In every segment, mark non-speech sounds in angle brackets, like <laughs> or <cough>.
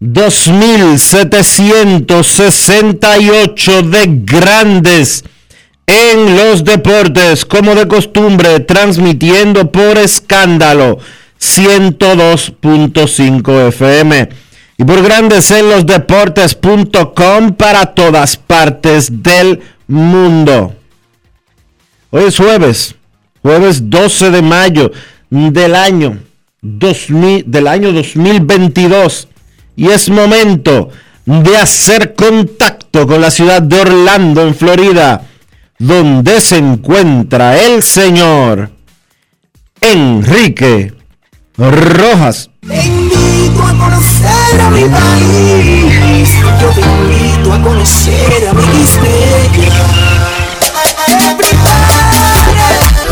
2768 de Grandes en los Deportes, como de costumbre, transmitiendo por escándalo 102.5 FM y por Grandes en los Deportes.com para todas partes del mundo. Hoy es jueves, jueves 12 de mayo del año 2000, del año 2022 y es momento de hacer contacto con la ciudad de Orlando en Florida, donde se encuentra el señor Enrique Rojas. Te invito a conocer a mi país. Yo te invito a conocer a mi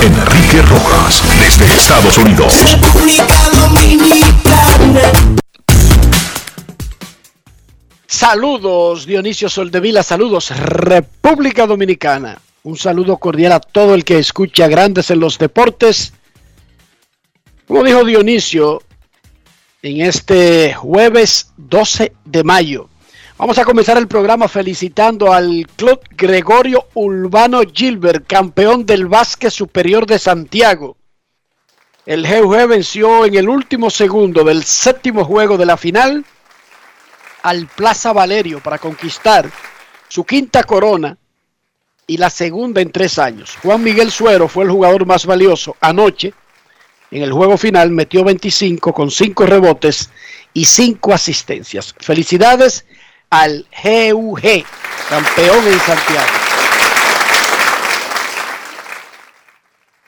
Enrique Rojas, desde Estados Unidos. República Dominicana. Saludos Dionisio Soldevila, saludos República Dominicana. Un saludo cordial a todo el que escucha Grandes en los Deportes. Como dijo Dionisio, en este jueves 12 de mayo. Vamos a comenzar el programa felicitando al Club Gregorio Urbano Gilbert, campeón del básquet superior de Santiago. El GUG venció en el último segundo del séptimo juego de la final al Plaza Valerio para conquistar su quinta corona y la segunda en tres años. Juan Miguel Suero fue el jugador más valioso anoche. En el juego final metió 25 con 5 rebotes y 5 asistencias. Felicidades al GUG, campeón en Santiago.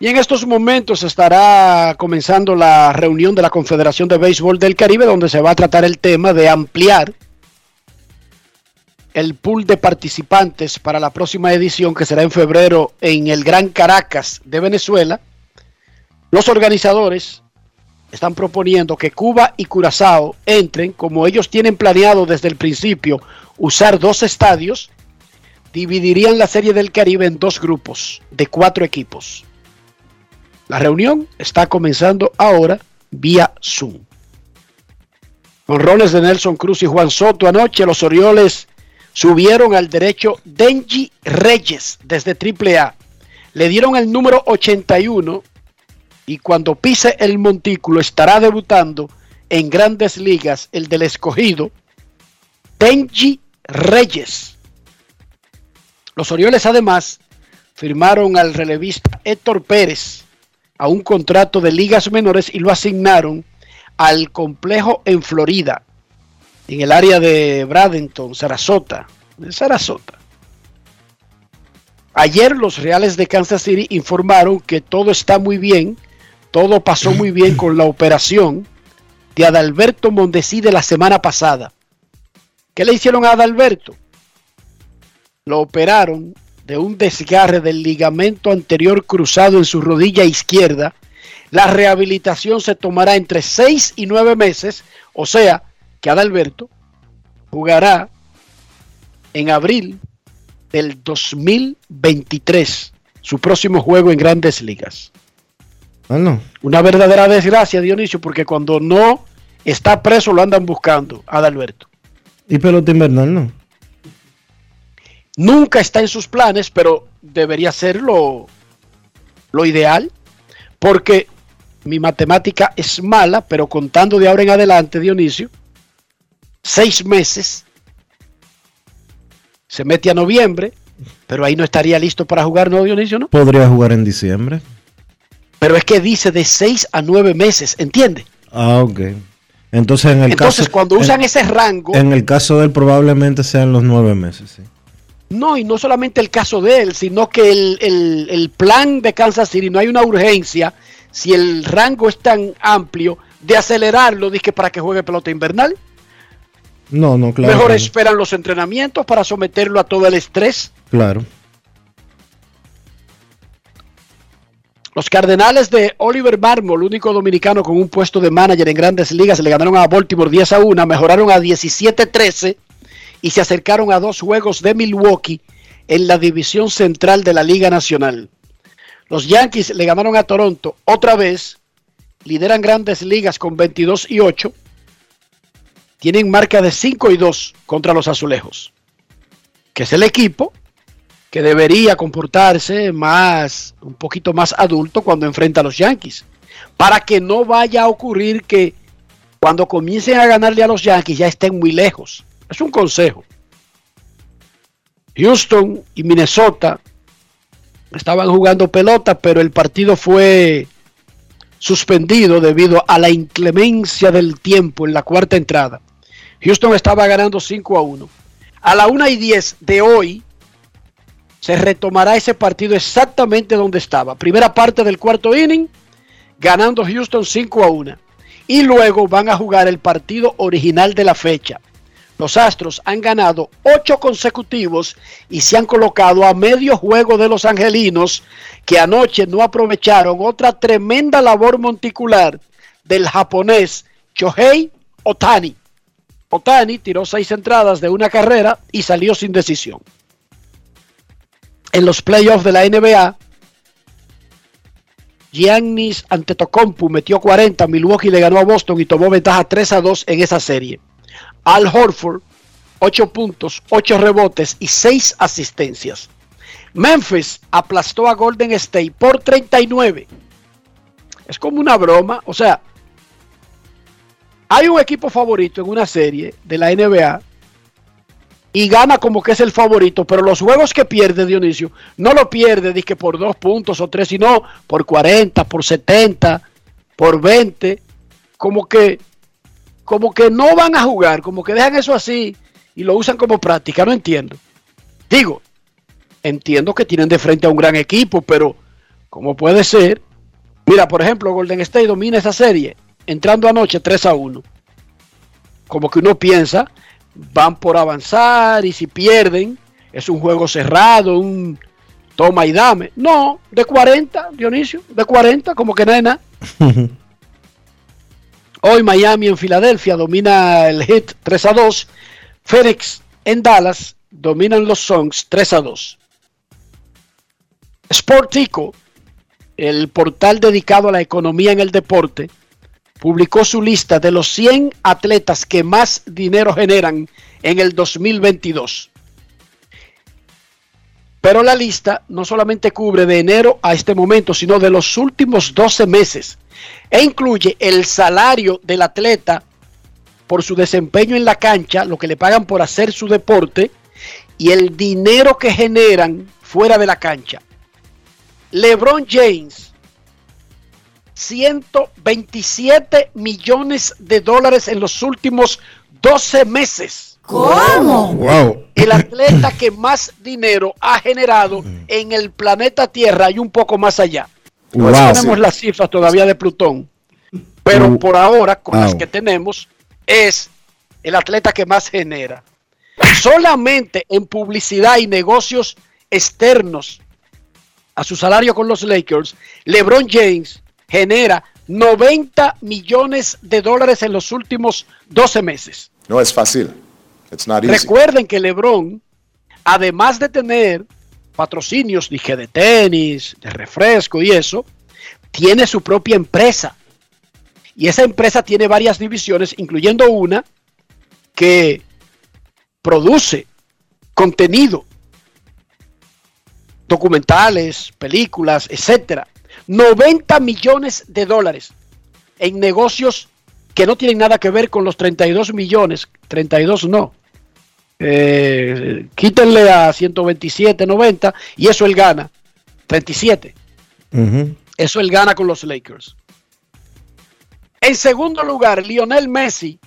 Y en estos momentos estará comenzando la reunión de la Confederación de Béisbol del Caribe, donde se va a tratar el tema de ampliar el pool de participantes para la próxima edición, que será en febrero en el Gran Caracas de Venezuela. Los organizadores están proponiendo que Cuba y Curazao entren, como ellos tienen planeado desde el principio usar dos estadios, dividirían la Serie del Caribe en dos grupos de cuatro equipos. La reunión está comenzando ahora vía Zoom. Con roles de Nelson Cruz y Juan Soto anoche, los Orioles subieron al derecho Denji Reyes desde AAA. Le dieron el número 81 y cuando pise el montículo estará debutando en grandes ligas el del escogido Benji Reyes. Los Orioles además firmaron al relevista Héctor Pérez a un contrato de ligas menores y lo asignaron al complejo en Florida, en el área de Bradenton, Sarasota, Sarasota. Ayer los Reales de Kansas City informaron que todo está muy bien todo pasó muy bien con la operación de Adalberto Mondesi de la semana pasada. ¿Qué le hicieron a Adalberto? Lo operaron de un desgarre del ligamento anterior cruzado en su rodilla izquierda. La rehabilitación se tomará entre 6 y 9 meses, o sea, que Adalberto jugará en abril del 2023 su próximo juego en grandes ligas. Ah, no. Una verdadera desgracia, Dionisio, porque cuando no está preso lo andan buscando, Adalberto. Y pelota invernal, no. Nunca está en sus planes, pero debería ser lo, lo ideal, porque mi matemática es mala, pero contando de ahora en adelante, Dionisio, seis meses, se mete a noviembre, pero ahí no estaría listo para jugar, ¿no, Dionisio? ¿no? Podría jugar en diciembre. Pero es que dice de seis a nueve meses, ¿entiende? Ah, ok. Entonces, en el Entonces, caso. cuando en- usan ese rango, En el caso de él, probablemente sean los nueve meses, sí. no, y no solamente el caso de él, sino que el, el- el plan de Kansas City no hay una urgencia, si el rango es tan amplio, de acelerarlo, dizque para que juegue pelota invernal. No, no, claro. Mejor esperan los entrenamientos para someterlo a todo el estrés. Claro. Los Cardenales de Oliver Marmol, único dominicano con un puesto de manager en grandes ligas, le ganaron a Baltimore 10 a 1, mejoraron a 17-13 y se acercaron a dos juegos de Milwaukee en la división central de la Liga Nacional. Los Yankees le ganaron a Toronto otra vez, lideran grandes ligas con 22 y 8, tienen marca de 5 y 2 contra los azulejos, que es el equipo que debería comportarse más, un poquito más adulto cuando enfrenta a los Yankees, para que no vaya a ocurrir que cuando comiencen a ganarle a los Yankees ya estén muy lejos. Es un consejo. Houston y Minnesota estaban jugando pelota, pero el partido fue suspendido debido a la inclemencia del tiempo en la cuarta entrada. Houston estaba ganando 5 a 1. A la 1 y 10 de hoy se retomará ese partido exactamente donde estaba. Primera parte del cuarto inning, ganando Houston 5 a 1. Y luego van a jugar el partido original de la fecha. Los Astros han ganado ocho consecutivos y se han colocado a medio juego de los angelinos que anoche no aprovecharon otra tremenda labor monticular del japonés Shohei Otani. Otani tiró seis entradas de una carrera y salió sin decisión. En los playoffs de la NBA, Giannis Antetokounmpo metió 40, Milwaukee le ganó a Boston y tomó ventaja 3 a 2 en esa serie. Al Horford, 8 puntos, 8 rebotes y 6 asistencias. Memphis aplastó a Golden State por 39. Es como una broma, o sea, hay un equipo favorito en una serie de la NBA y gana como que es el favorito, pero los juegos que pierde Dionisio no lo pierde dizque por dos puntos o tres, sino por 40, por 70, por 20, como que como que no van a jugar, como que dejan eso así y lo usan como práctica, no entiendo. Digo, entiendo que tienen de frente a un gran equipo, pero ¿cómo puede ser? Mira, por ejemplo, Golden State domina esa serie, entrando anoche 3 a 1. Como que uno piensa, van por avanzar y si pierden, es un juego cerrado, un toma y dame. No, de 40, Dionisio, de 40, como que nada. <laughs> Hoy Miami en Filadelfia domina el hit 3 a 2. Phoenix en Dallas dominan los Songs 3 a 2. Sportico, el portal dedicado a la economía en el deporte, publicó su lista de los 100 atletas que más dinero generan en el 2022. Pero la lista no solamente cubre de enero a este momento, sino de los últimos 12 meses e incluye el salario del atleta por su desempeño en la cancha, lo que le pagan por hacer su deporte y el dinero que generan fuera de la cancha. LeBron James, 127 millones de dólares en los últimos 12 meses. Wow. El atleta <coughs> que más dinero ha generado en el planeta Tierra y un poco más allá. No Wow. tenemos las cifras todavía de Plutón, pero Uh, por ahora, con las que tenemos, es el atleta que más genera. Solamente en publicidad y negocios externos a su salario con los Lakers, LeBron James genera 90 millones de dólares en los últimos 12 meses. No es fácil. It's not easy. Recuerden que LeBron, además de tener patrocinios, dije, de tenis, de refresco y eso, tiene su propia empresa. Y esa empresa tiene varias divisiones, incluyendo una que produce contenido, documentales, películas, etcétera. 90 millones de dólares en negocios que no tienen nada que ver con los 32 millones, 32 no. Eh, quítenle a 127, 90 y eso él gana, 37. Ujú. Eso él gana con los Lakers. En segundo lugar, Lionel Messi.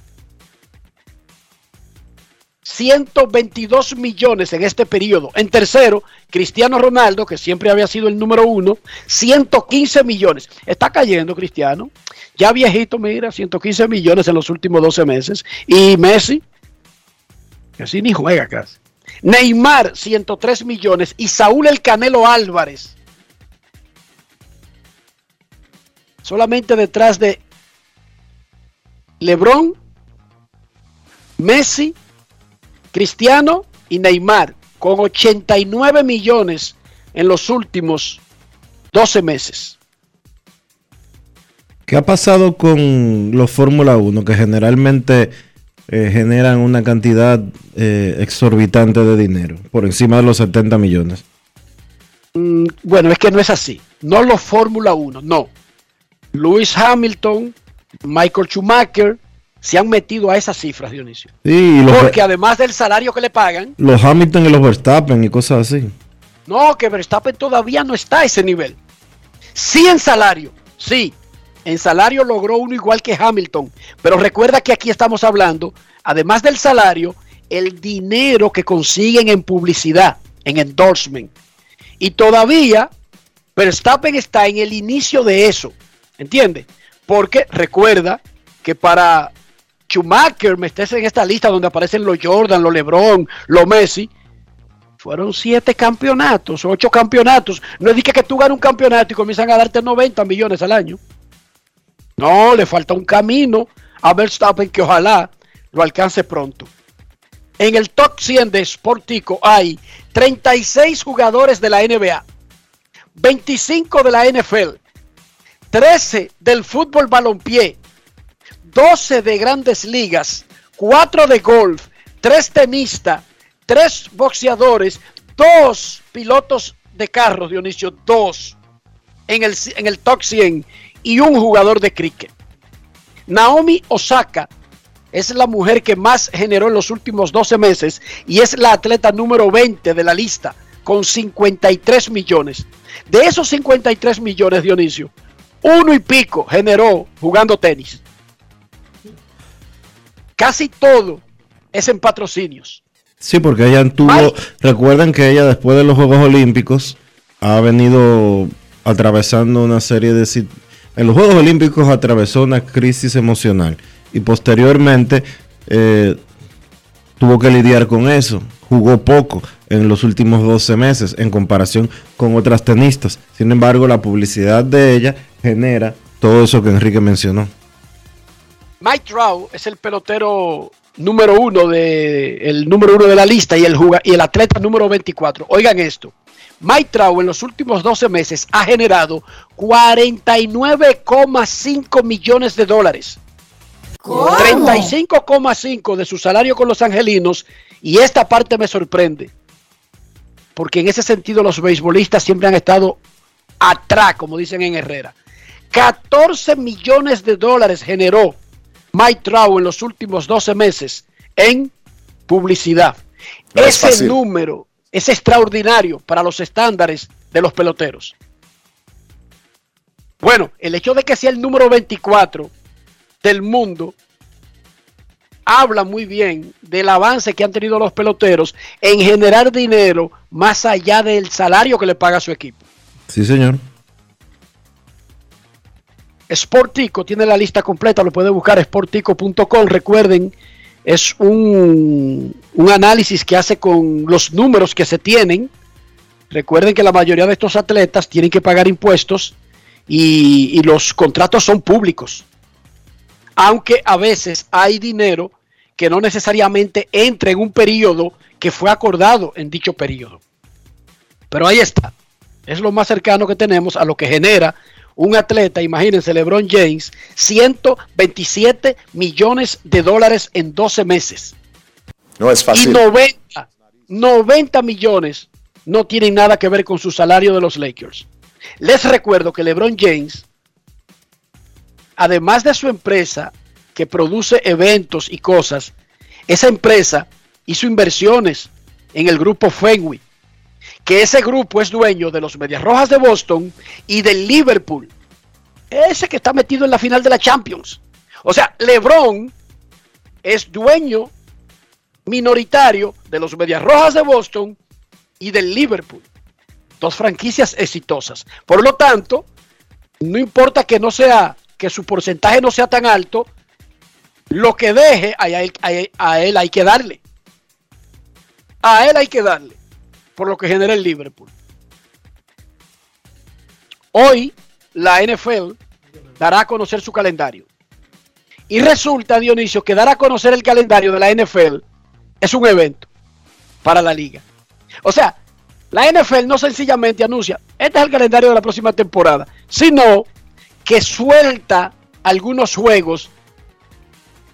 122 millones en este periodo. En tercero, Cristiano Ronaldo, que siempre había sido el número uno, 115 millones. Está cayendo Cristiano. Ya viejito, mira, 115 millones en los últimos 12 meses. Y Messi, que así ni juega casi. Neymar, 103 millones. Y Saúl El Canelo Álvarez, solamente detrás de LeBron, Messi, Cristiano y Neymar, con 89 millones en los últimos 12 meses. ¿Qué ha pasado con los Fórmula 1 que generalmente eh, generan una cantidad eh, exorbitante de dinero, por encima de los 70 millones? Mm, bueno, es que no es así. No los Fórmula 1, no. Lewis Hamilton, Michael Schumacher se han metido a esas cifras, Dionisio. Sí, los, Porque además del salario que le pagan, los Hamilton y los Verstappen y cosas así. no, que Verstappen todavía no está a ese nivel. Sí en salario, sí. En salario logró uno igual que Hamilton. Pero recuerda que aquí estamos hablando, además del salario, el dinero que consiguen en publicidad, en endorsement. Y todavía Verstappen está en el inicio de eso. ¿Entiende? Porque recuerda que para Schumacher meterse en esta lista donde aparecen los Jordan, los LeBron, los Messi, fueron siete campeonatos, ocho campeonatos. No es que, que tú ganas un campeonato y comienzan a darte 90 millones al año. No, le falta un camino a Verstappen que ojalá lo alcance pronto. En el top 100 de Sportico hay 36 jugadores de la NBA, 25 de la NFL, 13 del fútbol balompié, 12 de grandes ligas, 4 de golf, 3 tenistas, 3 boxeadores, 2 pilotos de carros, Dionisio, 2 en el, en el top 100 y un jugador de cricket. Naomi Osaka es la mujer que más generó en los últimos 12 meses y es la atleta número 20 de la lista con 53 millones. De esos 53 millones, Dionisio, uno y pico generó jugando tenis. Casi todo es en patrocinios. Sí, porque ella tuvo, recuerden que ella después de los Juegos Olímpicos ha venido atravesando una serie de... En los Juegos Olímpicos atravesó una crisis emocional y posteriormente eh, tuvo que lidiar con eso. Jugó poco en los últimos 12 meses en comparación con otras tenistas. Sin embargo, la publicidad de ella genera todo eso que Enrique mencionó. Mike Trout es el pelotero número uno de el número uno de la lista y el y el atleta número 24. Oigan esto. Mike Trout en los últimos 12 meses ha generado 49,5 millones de dólares. 35,5 de su salario con los angelinos y esta parte me sorprende. Porque en ese sentido los beisbolistas siempre han estado atrás, como dicen en Herrera. 14 millones de dólares generó Mike Trout en los últimos 12 meses en publicidad. No Ese número es extraordinario para los estándares de los peloteros. Bueno, el hecho de que sea el número 24 del mundo habla muy bien del avance que han tenido los peloteros en generar dinero más allá del salario que le paga su equipo. Sí, señor. Sportico tiene la lista completa, lo puede buscar sportico.com. Recuerden, es un, un análisis que hace con los números que se tienen. Recuerden que la mayoría de estos atletas tienen que pagar impuestos y, y los contratos son públicos. Aunque a veces hay dinero que no necesariamente entra en un periodo que fue acordado en dicho periodo. Pero ahí está. Es lo más cercano que tenemos a lo que genera un atleta, imagínense, LeBron James, 127 millones de dólares en 12 meses. No es Y fácil. 90, 90 millones no tienen nada que ver con su salario de los Lakers. Les recuerdo que LeBron James, además de su empresa que produce eventos y cosas, esa empresa hizo inversiones en el grupo Fenway, que ese grupo es dueño de los Medias Rojas de Boston y del Liverpool, ese que está metido en la final de la Champions. O sea, LeBron es dueño minoritario de los Medias Rojas de Boston y del Liverpool. Dos franquicias exitosas. Por lo tanto, no importa que no sea, que su porcentaje no sea tan alto, lo que deje a él, a él- a él hay que darle. A él hay que darle. Por lo que genera el Liverpool. Hoy la NFL dará a conocer su calendario. Y resulta, Dionisio, que dar a conocer el calendario de la NFL es un evento para la liga. O sea, la NFL no sencillamente anuncia, este es el calendario de la próxima temporada, sino que suelta algunos juegos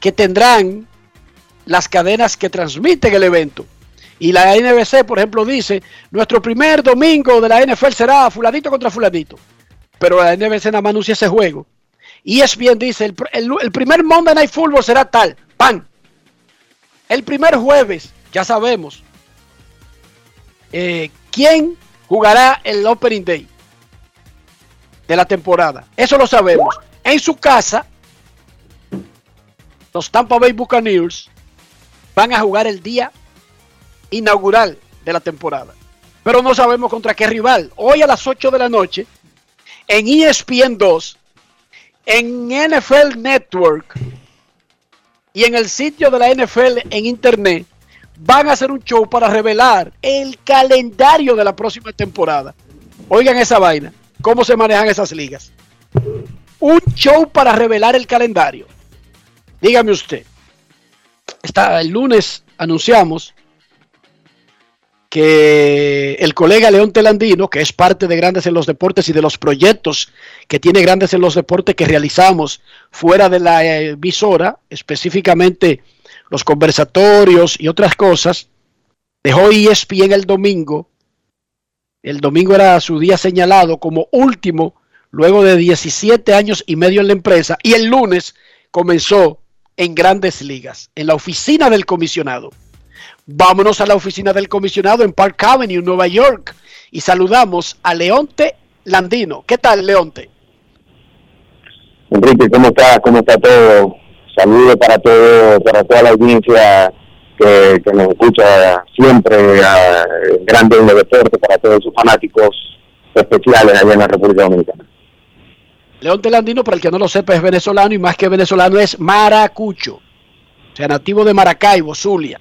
que tendrán las cadenas que transmiten el evento. Y la NBC, por ejemplo, dice, nuestro primer domingo de la NFL será fulanito contra fulanito. Pero la NBC nada más anuncia ese juego. Y es bien dice, el primer Monday Night Football será tal, pan. El primer jueves, ya sabemos, eh, quién jugará el Opening Day de la temporada. Eso lo sabemos. En su casa, los Tampa Bay Buccaneers van a jugar el día inaugural de la temporada. Pero no sabemos contra qué rival. Hoy a las 8 de la noche, en ESPN 2, en NFL Network y en el sitio de la NFL en Internet, van a hacer un show para revelar el calendario de la próxima temporada. Oigan esa vaina, cómo se manejan esas ligas. Un show para revelar el calendario. Dígame usted. Está, el lunes anunciamos que el colega León Telandino, que es parte de Grandes en los Deportes y de los proyectos que tiene Grandes en los Deportes que realizamos fuera de la emisora, específicamente los conversatorios y otras cosas, dejó ESPN el domingo. El domingo era su día señalado como último, luego de 17 años y medio en la empresa, y el lunes comenzó en grandes ligas, en la oficina del comisionado. Vámonos a la oficina del comisionado en Park Avenue, Nueva York, y saludamos a Leonte Landino. ¿Qué tal, Leonte? Enrique, ¿cómo está? ¿Cómo está todo? Saludos para todo, para toda la audiencia que, que nos escucha siempre, a Grande el Deporte, para todos sus fanáticos especiales allá en la República Dominicana. Leonte Landino, para el que no lo sepa, es venezolano y más que venezolano es maracucho. O sea, nativo de Maracaibo, Zulia.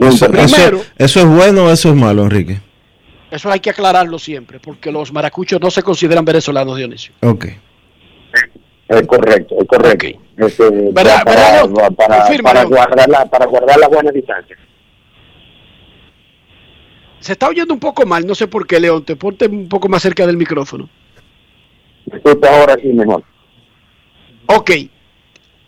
Eso, Primero- eso- eso es bueno o eso es malo, Enrique? Eso hay que aclararlo siempre, porque los maracuchos no se consideran venezolanos, Dionisio. Ok. es correcto, es correcto. Este, ¿Verdad- para, León? para, para, Confirma, para León. guardar la, para guardar la buena distancia. Se está oyendo un poco mal, no sé por qué, Leonte. Ponte un poco más cerca del micrófono. ¿Me escucha ahora sí mejor? Ok.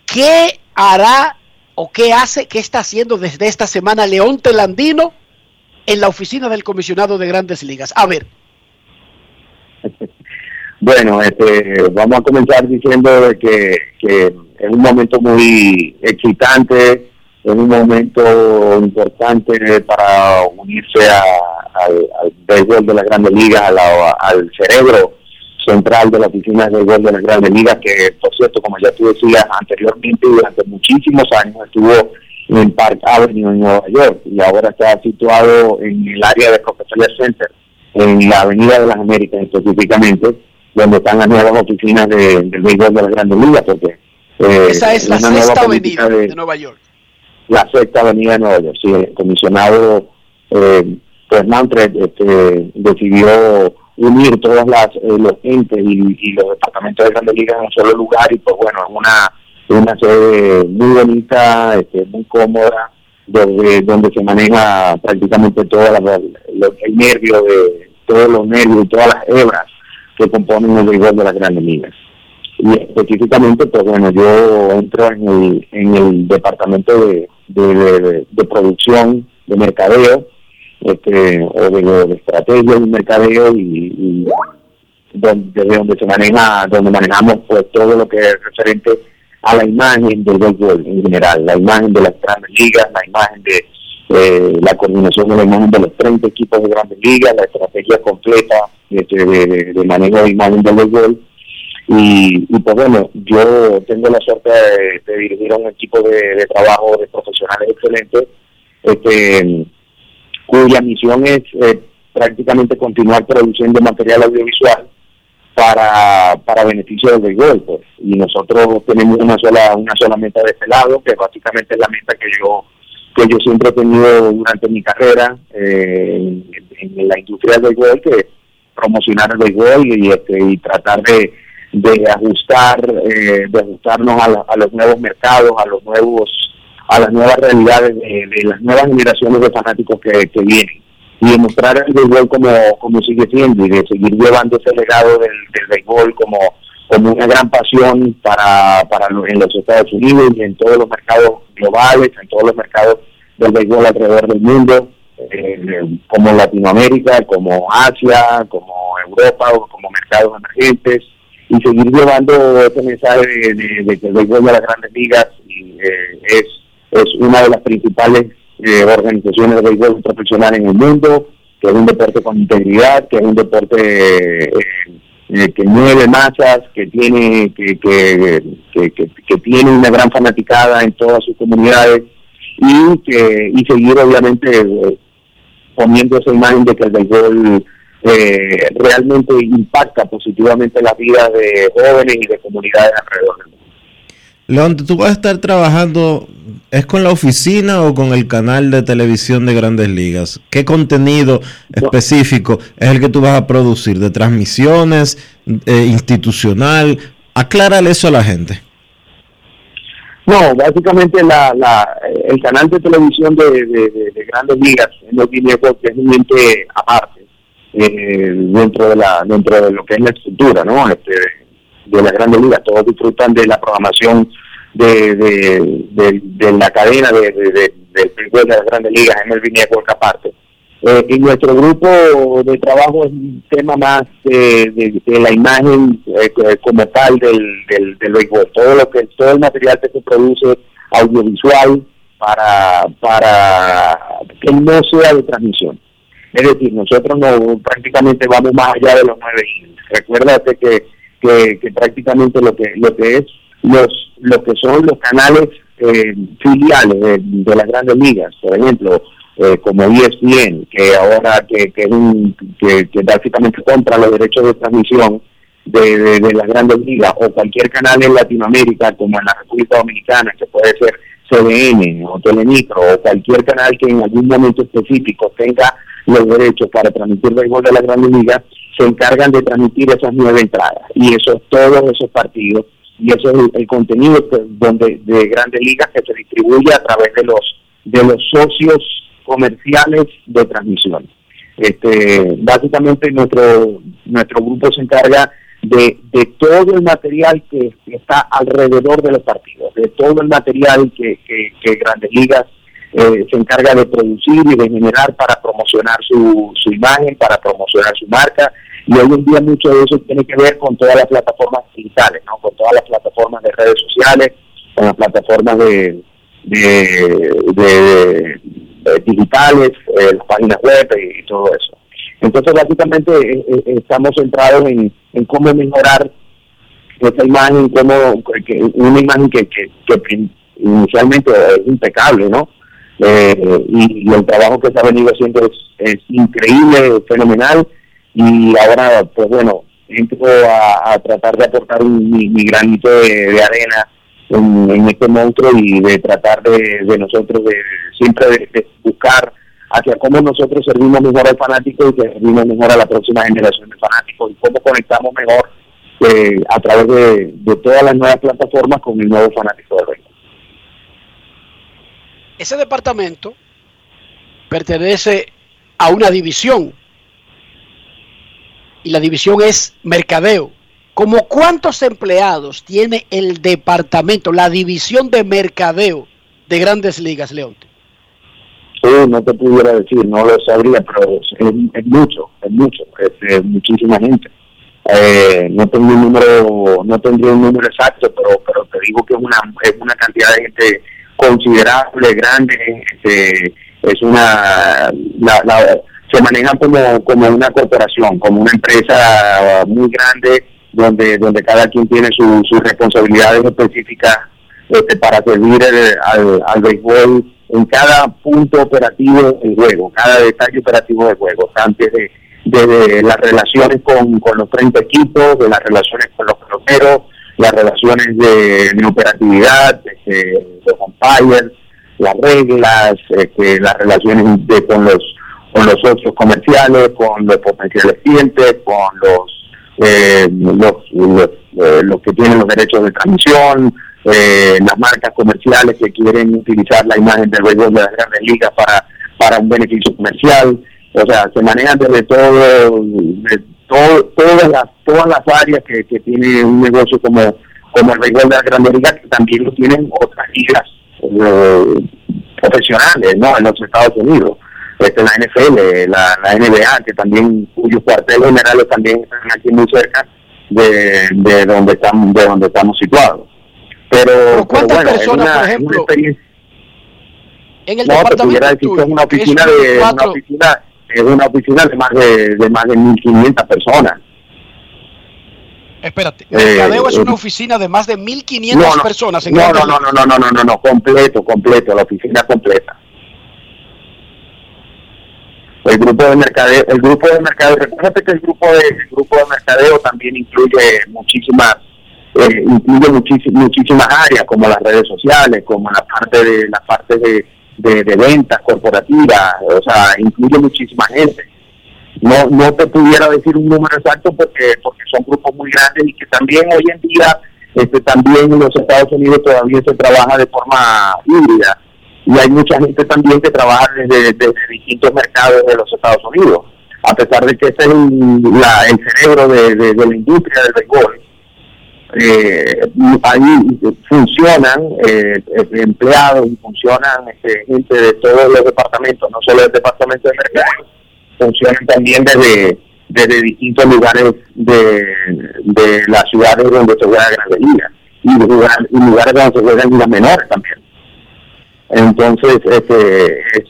¿Qué hará o qué hace, qué está haciendo desde esta semana Leonte Landino en la oficina del comisionado de grandes ligas? A ver, <laughs> Bueno, este, vamos a comenzar diciendo que, que es un momento muy excitante, es un momento importante para unirse a- al, al béisbol de las grandes ligas, al cerebro central de la oficina de béisbol de las grandes ligas, que por cierto, como ya tú decías anteriormente, durante muchísimos años estuvo en Park Avenue en Nueva York y ahora está situado en el área de Rockefeller Center, en la Avenida de las Américas específicamente, donde están las nuevas oficinas de- del béisbol de las grandes ligas, porque eh, esa es la sexta avenida de- de Nueva York. la sexta avenida de Nueva York. Sí, el comisionado eh, pues Manfred este, decidió unir todas las eh, los entes y, los departamentos de Grandes Ligas en un solo lugar y pues bueno, es una, una sede muy bonita, este, muy cómoda, donde, donde se maneja prácticamente todo la, el nervio de todos los nervios y todas las hebras que componen el rigor de las Grandes Ligas. Y específicamente, pues bueno, yo entro en el, en el departamento de, de, de- de producción, de mercadeo, este, o de, de estrategia y mercadeo y, donde, desde donde se maneja, donde manejamos pues todo lo que es referente a la imagen del béisbol en general, la imagen de las grandes ligas, la imagen de eh, la coordinación de la imagen de los 30 equipos de grandes ligas, la estrategia completa este, de, de- manejo de imagen del béisbol. Y, y pues bueno, yo tengo la suerte de, de dirigir a un equipo de, de trabajo de profesionales excelentes, este, cuya misión es eh, prácticamente continuar produciendo material audiovisual para, para beneficio del béisbol, pues. Y nosotros tenemos una sola, una sola meta de este lado, que básicamente es la meta que yo, que yo siempre he tenido durante mi carrera eh, en, la industria del béisbol, que es promocionar el béisbol y, este, y tratar de, de ajustar, eh, de ajustarnos a, la- a los nuevos mercados, a los nuevos, a las nuevas realidades de, las nuevas generaciones de fanáticos que, que vienen. Y demostrar el béisbol como, como sigue siendo y de seguir llevando ese legado del, béisbol como, como una gran pasión para, para lo- en los Estados Unidos y en todos los mercados globales, en todos los mercados del béisbol alrededor del mundo, eh, como Latinoamérica, como Asia, como Europa, o como mercados emergentes, y seguir llevando ese mensaje de, de- de que el béisbol de las grandes ligas y, eh, es, es una de las principales eh, organizaciones de béisbol profesional en el mundo, que es un deporte con integridad, que es un deporte eh, eh, que mueve masas, que tiene que, que, que, que- tiene una gran fanaticada en todas sus comunidades y que y seguir obviamente poniendo esa imagen de que el béisbol eh, realmente impacta positivamente las vidas de jóvenes y de comunidades alrededor del mundo. León, tú vas a estar trabajando, ¿es con la oficina o con el canal de televisión de Grandes Ligas? ¿Qué contenido específico es el que tú vas a producir? ¿De transmisiones, eh, institucional? Aclárale eso a la gente. No, básicamente la, la, el canal de televisión de, de, de- de Grandes Ligas en los es un ente aparte eh, dentro de la dentro de lo que es la estructura, ¿no? Este, de las Grandes Ligas, todos disfrutan de la programación de, de, de, la cadena de, de, de, del de las Grandes Ligas en el Network aparte. Eh, y nuestro grupo de trabajo es un tema más de, de- la imagen eh, co- como tal del, del, del béisbol. Todo lo que todo el material que se produce audiovisual para para que no sea de transmisión. Es decir, nosotros no prácticamente vamos más allá de los nueve. Recuérdate que, que, que prácticamente lo que lo que es los lo que son los canales eh, filiales de, las grandes ligas, por ejemplo, eh, como ESPN, que ahora que, que, es un, que, que básicamente compra los derechos de transmisión de, de, las grandes ligas, o cualquier canal en Latinoamérica, como en la República Dominicana, que puede ser CDN o Telemicro, o cualquier canal que en algún momento específico tenga los derechos para transmitir béisbol de las grandes ligas, se encargan de transmitir esas nueve entradas. Y esos todos esos partidos y eso es el, el contenido que- donde de grandes ligas que se distribuye a través de los de los socios comerciales de transmisión. Este, básicamente nuestro nuestro grupo se encarga de, de todo el material que, que está alrededor de los partidos, de todo el material que, que, que Grandes Ligas eh, se encarga de producir y de generar para promocionar su, su imagen, para promocionar su marca. Y hoy en día mucho de eso tiene que ver con todas las plataformas digitales, ¿no? con todas las plataformas de redes sociales, con las plataformas de, de digitales, eh, las páginas web y, todo eso. Entonces, básicamente eh, eh, estamos centrados en, cómo mejorar esa imagen, que, una imagen que, que, inicialmente es impecable, ¿no? Eh, y, y el trabajo que se ha venido haciendo es, es increíble, fenomenal, y ahora, pues bueno, entro a, tratar de aportar mi, mi granito de, arena en, este monstruo y de tratar de, nosotros de siempre de, buscar hacia cómo nosotros servimos mejor al fanático y que servimos mejor a la próxima generación de fanáticos y cómo conectamos mejor eh, a través de, de, todas las nuevas plataformas con el nuevo fanático del béisbol. Ese departamento pertenece a una división y la división es mercadeo. ¿Cómo cuántos empleados tiene el departamento, la división de mercadeo de grandes ligas, Leonte? Sí, no te pudiera decir, no lo sabría, pero es, mucho, es mucho, es, muchísima gente. Eh, no tengo un número, no tendría un número exacto, pero pero te digo que es una es una cantidad de gente considerable, grande, este, es una la, se manejan como como una corporación, como una empresa muy grande donde donde cada quien tiene sus responsabilidades específicas este, para servir al, al béisbol en cada punto operativo del juego, cada detalle operativo del juego, antes de, de, las relaciones con, con, los 30 equipos, de las relaciones con los peloteros, las relaciones de, operatividad, de, los umpires, las reglas, este, las relaciones de, con los con los socios comerciales, con los potenciales clientes, con los eh, los, los, eh, los que tienen los derechos de transmisión, eh, las marcas comerciales que quieren utilizar la imagen del béisbol de las grandes ligas para, para un beneficio comercial. O sea, se manejan desde todo, de todo, todas las todas las áreas que, que tiene un negocio como, como el béisbol de las grandes ligas, que también lo tienen otras ligas eh, profesionales ¿no? en los Estados Unidos. Este, la NFL, la, la NBA, que también, cuyos cuarteles generales también están aquí muy cerca de, de donde estamos, de donde estamos situados. Pero, ¿cuántas personas, por ejemplo, en el no, departamento decir que es una oficina de una oficina es una oficina de más de, de más de 1500 personas. Espérate, Mercadeo eh, es una eh, oficina de más de 1500 personas en no, no, no, no, no, no, no, no, no, completo, completo, la oficina completa. El grupo de mercadeo, el grupo de mercadeo, recuerda que el grupo de el grupo de mercadeo también incluye muchísimas eh, incluye muchísimas áreas como las redes sociales, como la parte de la parte de, de, ventas corporativas, o sea, incluye muchísima gente. No no te pudiera decir un número exacto porque porque son grupos muy grandes y que también hoy en día este también en los Estados Unidos todavía se trabaja de forma híbrida y hay mucha gente también que trabaja desde, distintos mercados de los Estados Unidos a pesar de que ese es el, el cerebro de, de, la industria del béisbol eh, ahí funcionan eh, empleados y funcionan este, gente de todos los departamentos, no solo el departamento de mercado, funcionan también desde, desde distintos lugares de, de las ciudades donde se juega Grandes Ligas y, y lugares donde se juegan ligas menores también. Entonces, este, es,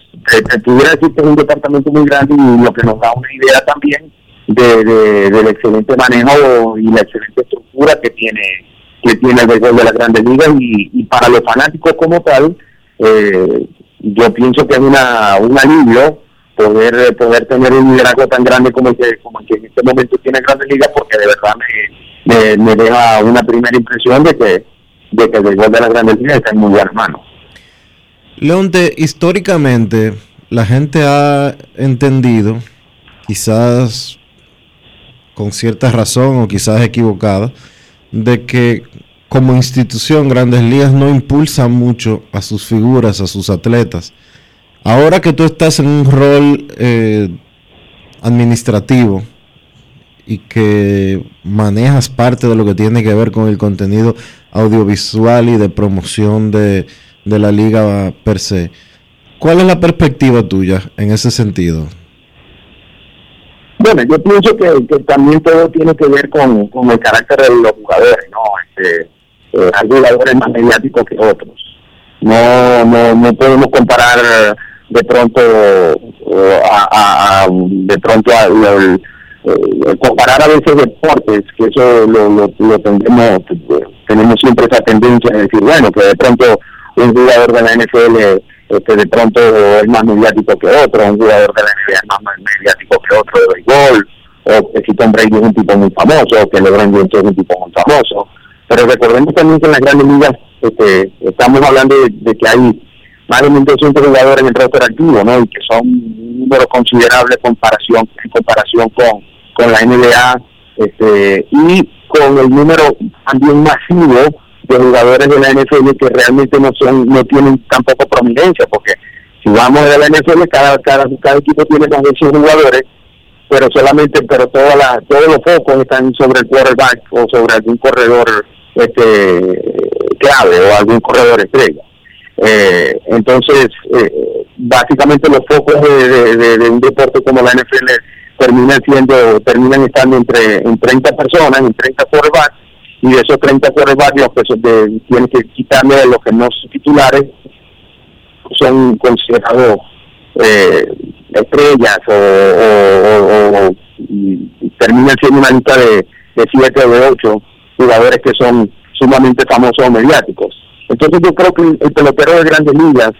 te, pudiera decir que es un departamento muy grande y lo que nos da una idea también de, del excelente manejo y la excelente estructura que tiene que tiene el béisbol de las grandes ligas. Y, para los fanáticos como tal eh, yo pienso que es una un alivio poder poder tener un liderazgo tan grande como el que como que en este momento tiene grandes ligas porque de verdad me, me, deja una primera impresión de que de que el béisbol de las grandes ligas está en muy buenas manos Leonte históricamente la gente ha entendido quizás con cierta razón o quizás equivocada, de que como institución Grandes Ligas no impulsa mucho a sus figuras, a sus atletas. Ahora que tú estás en un rol eh, administrativo y que manejas parte de lo que tiene que ver con el contenido audiovisual y de promoción de, de la liga per se, ¿cuál es la perspectiva tuya en ese sentido? Bueno, yo pienso que, también todo tiene que ver con, el carácter de los jugadores, ¿no? Este, eh, hay jugadores más mediáticos que otros. No, no, no podemos comparar de pronto a, de pronto a, eh, comparar a veces deportes, que eso lo, lo, tendremos, tenemos siempre esa tendencia de decir, bueno, que de pronto un jugador de la NFL que de pronto es más mediático que otro, un jugador de la NBA es más mediático que otro de béisbol, o que Tom Brady es un tipo muy famoso, que LeBron James es un tipo muy famoso. Pero recordemos también que en las grandes ligas este, estamos hablando de, que hay más de 1.200 jugadores en el roster activo, ¿no? Y que son un número considerable comparación, en comparación con, con la NBA, este, y con el número también masivo de jugadores de la NFL que realmente no son, no tienen tampoco prominencia, porque si vamos a la NFL, cada, cada, cada equipo tiene más de 100 jugadores, pero solamente, pero toda la, todos los focos están sobre el quarterback o sobre algún corredor este clave o algún corredor estrella. Eh, entonces, eh, básicamente los focos de, de, un deporte como la NFL terminan siendo, terminan estando entre en 30 personas, en 30 quarterbacks, y de esos 30 quarterbacks los que de, tienen que quitarle de los que no son titulares son considerados eh, estrellas o, o, o, terminan siendo una lista de, de 7 o de 8 jugadores que son sumamente famosos o mediáticos. Entonces yo creo que el, pelotero de grandes ligas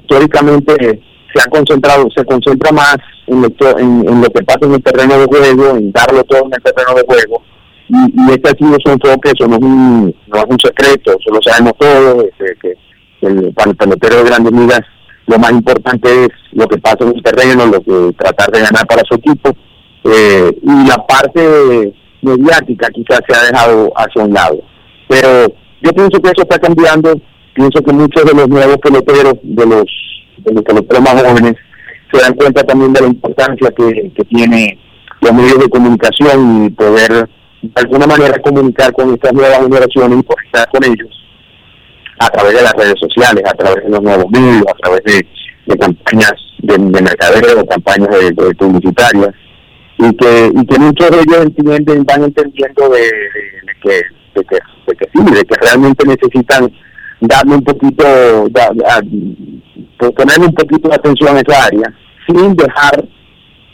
históricamente se ha concentrado, se concentra más en lo, en, lo que pasa en el terreno de juego, en darlo todo en el terreno de juego. Y, este ha sido su eso no es un, no es un secreto, eso lo sabemos todos, este, que el, para el pelotero de grandes ligas lo más importante es lo que pasa en el terreno, lo que tratar de ganar para su equipo. Eh, y la parte mediática quizás se ha dejado hacia un lado. Pero yo pienso que eso está cambiando, pienso que muchos de los nuevos peloteros, de los, de los peloteros más jóvenes, se dan cuenta también de la importancia que, que tiene los medios de comunicación y poder de alguna manera comunicar con estas nuevas generaciones y conectar con ellos a través de las redes sociales, a través de los nuevos medios, a través de, campañas de, de mercadeo, campañas de, de publicitarias y que, y que muchos de ellos entienden, van entendiendo de, que, de, que, de que sí, de que realmente necesitan darle un poquito, da, ponerle un poquito de atención a esa área, sin dejar,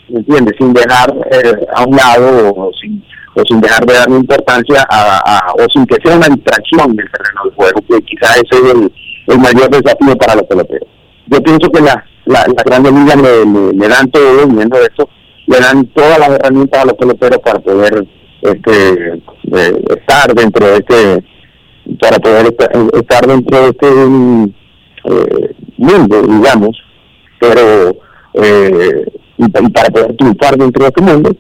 ¿entiendes? Sin dejar eh, a un lado o sin, o sin dejar de darle importancia a, o sin que sea una distracción del terreno del juego, que quizás ese es el, el mayor desafío para los peloteros. Yo pienso que la, la, grandes ligas le, le, dan todo viendo esto le dan todas las herramientas a los peloteros para poder este eh, estar dentro de este para poder estar, dentro de este eh, mundo digamos pero eh, y, para poder triunfar dentro de este mundo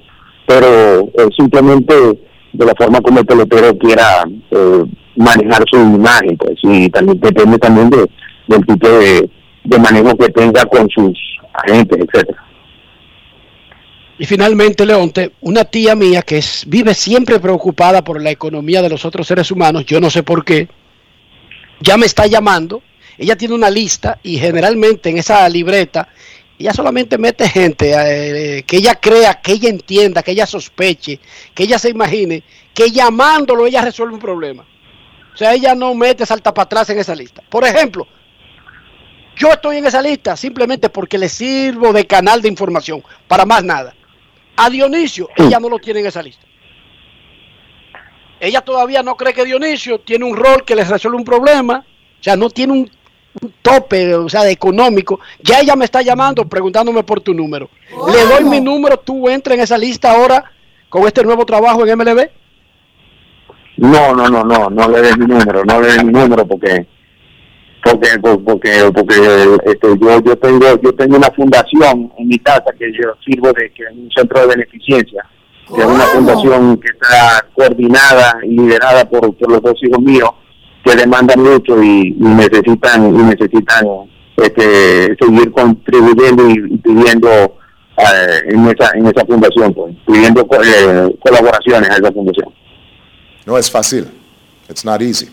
pero simplemente de la forma como el pelotero quiera manejar su imagen pues y también depende también de del tipo de, de manejo que tenga con sus agentes etcétera y finalmente, Leonte, una tía mía que es, vive siempre preocupada por la economía de los otros seres humanos, yo no sé por qué, ya me está llamando. Ella tiene una lista y generalmente en esa libreta ella solamente mete gente eh, que ella crea, que ella entienda, que ella sospeche, que ella se imagine que llamándolo ella resuelve un problema. O sea, ella no mete salta para atrás en esa lista. Por ejemplo, yo estoy en esa lista simplemente porque le sirvo de canal de información, para más nada. A Dionisio, ella no lo tiene en esa lista. Ella todavía no cree que Dionisio tiene un rol que les resuelve un problema, o sea, no tiene un, tope, o sea, de económico. Ya ella me está llamando preguntándome por tu número. Le doy mi número, tú entra en esa lista ahora con este nuevo trabajo en MLB. No, no, no, no, no le des mi número, no le des mi número porque porque porque porque este, yo yo tengo yo tengo una fundación en mi casa que yo sirvo de que es un centro de beneficencia que es una fundación que está coordinada y liderada por, por los dos hijos míos que demandan mucho y, necesitan y necesitan este seguir contribuyendo y, pidiendo eh, en esa en esa fundación pues, pidiendo eh, colaboraciones a esa fundación. No es fácil. It's not easy.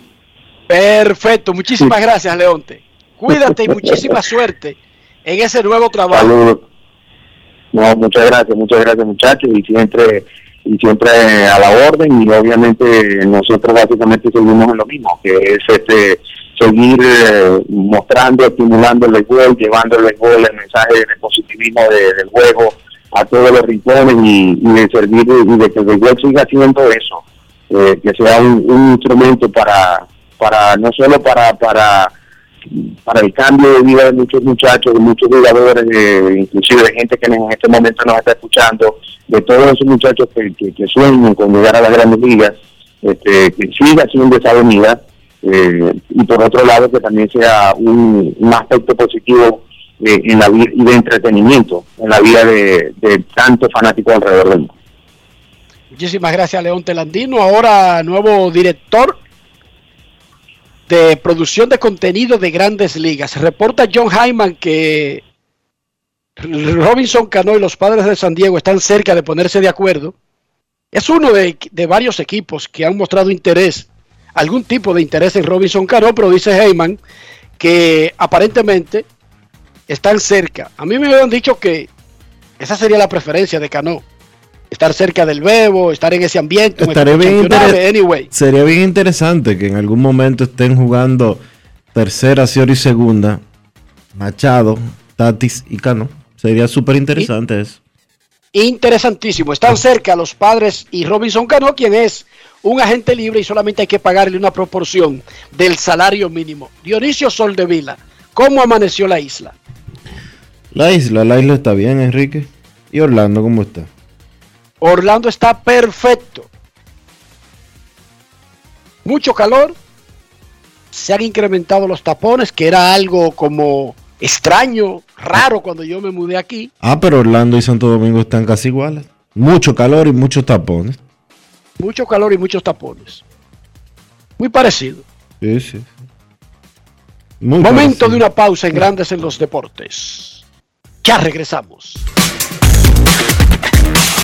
Perfecto, muchísimas gracias, Leonte. Cuídate y muchísima <laughs> suerte en ese nuevo trabajo. No, muchas gracias, muchas gracias muchachos y siempre y siempre a la orden y obviamente nosotros básicamente seguimos en lo mismo, que es este seguir eh, mostrando, estimulando el béisbol, llevando el béisbol, el mensaje de positivismo del juego a todos los rincones y, de servir y de que el béisbol siga haciendo eso, eh, que sea un instrumento para para no solo para para para el cambio de vida de muchos muchachos, de muchos jugadores, inclusive de gente que en este momento nos está escuchando, de todos esos muchachos que, que, sueñan con llegar a las grandes ligas, este, que siga siendo esa avenida eh, y por otro lado que también sea un, aspecto positivo eh, en la vida y de entretenimiento en la vida de, de tantos fanáticos alrededor del mundo. Muchísimas gracias, León Telandino. Ahora, nuevo director de producción de contenido de grandes ligas. Reporta John Hyman que Robinson Cano y los padres de San Diego están cerca de ponerse de acuerdo. Es uno de, de varios equipos que han mostrado interés, algún tipo de interés en Robinson Cano, pero dice Heyman que aparentemente están cerca. A mí me habían dicho que esa sería la preferencia de Cano. Estar cerca del Bebo, estar en ese ambiente. Estaría bien anyway. Sería bien interesante que en algún momento estén jugando tercera, Ciori y segunda. Machado, Tatis y Cano. Sería súper interesante eso. Interesantísimo. Están cerca los padres y Robinson Cano, quien es un agente libre y solamente hay que pagarle una proporción del salario mínimo. Dionisio Soldevila, ¿cómo amaneció la isla? La isla, la isla está bien, Enrique. ¿Y Orlando cómo está? Orlando está perfecto. Mucho calor. Se han incrementado los tapones, que era algo como extraño, raro cuando yo me mudé aquí. Ah, pero Orlando y Santo Domingo están casi iguales. Mucho calor y muchos tapones. Mucho calor y muchos tapones. Muy parecido. Sí, sí. sí. Muy Momento parecido. de una pausa en Grandes en los Deportes. Ya regresamos.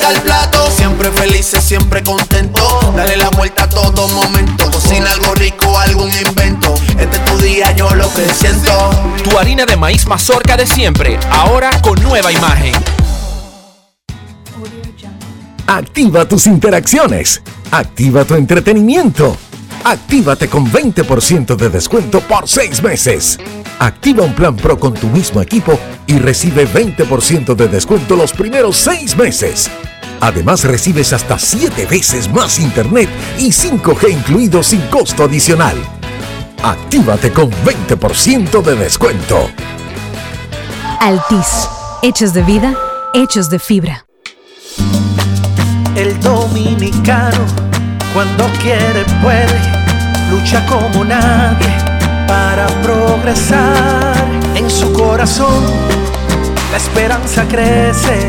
vuelta al plato, siempre felices, siempre contento. Dale la vuelta a todo momento. Cocina algo rico, algún invento. Este es tu día, yo lo que siento. Tu harina de maíz mazorca de siempre, ahora con nueva imagen. Activa tus interacciones. Activa tu entretenimiento. Actívate con 20% de descuento por 6 meses. Activa un plan Pro con tu mismo equipo y recibe 20% de descuento los primeros 6 meses. Además recibes hasta 7 veces más internet y 5G incluido sin costo adicional. Actívate con 20% de descuento. Altis, hechos de vida, hechos de fibra. El dominicano, cuando quiere, puede, lucha como nadie para progresar. En su corazón, la esperanza crece,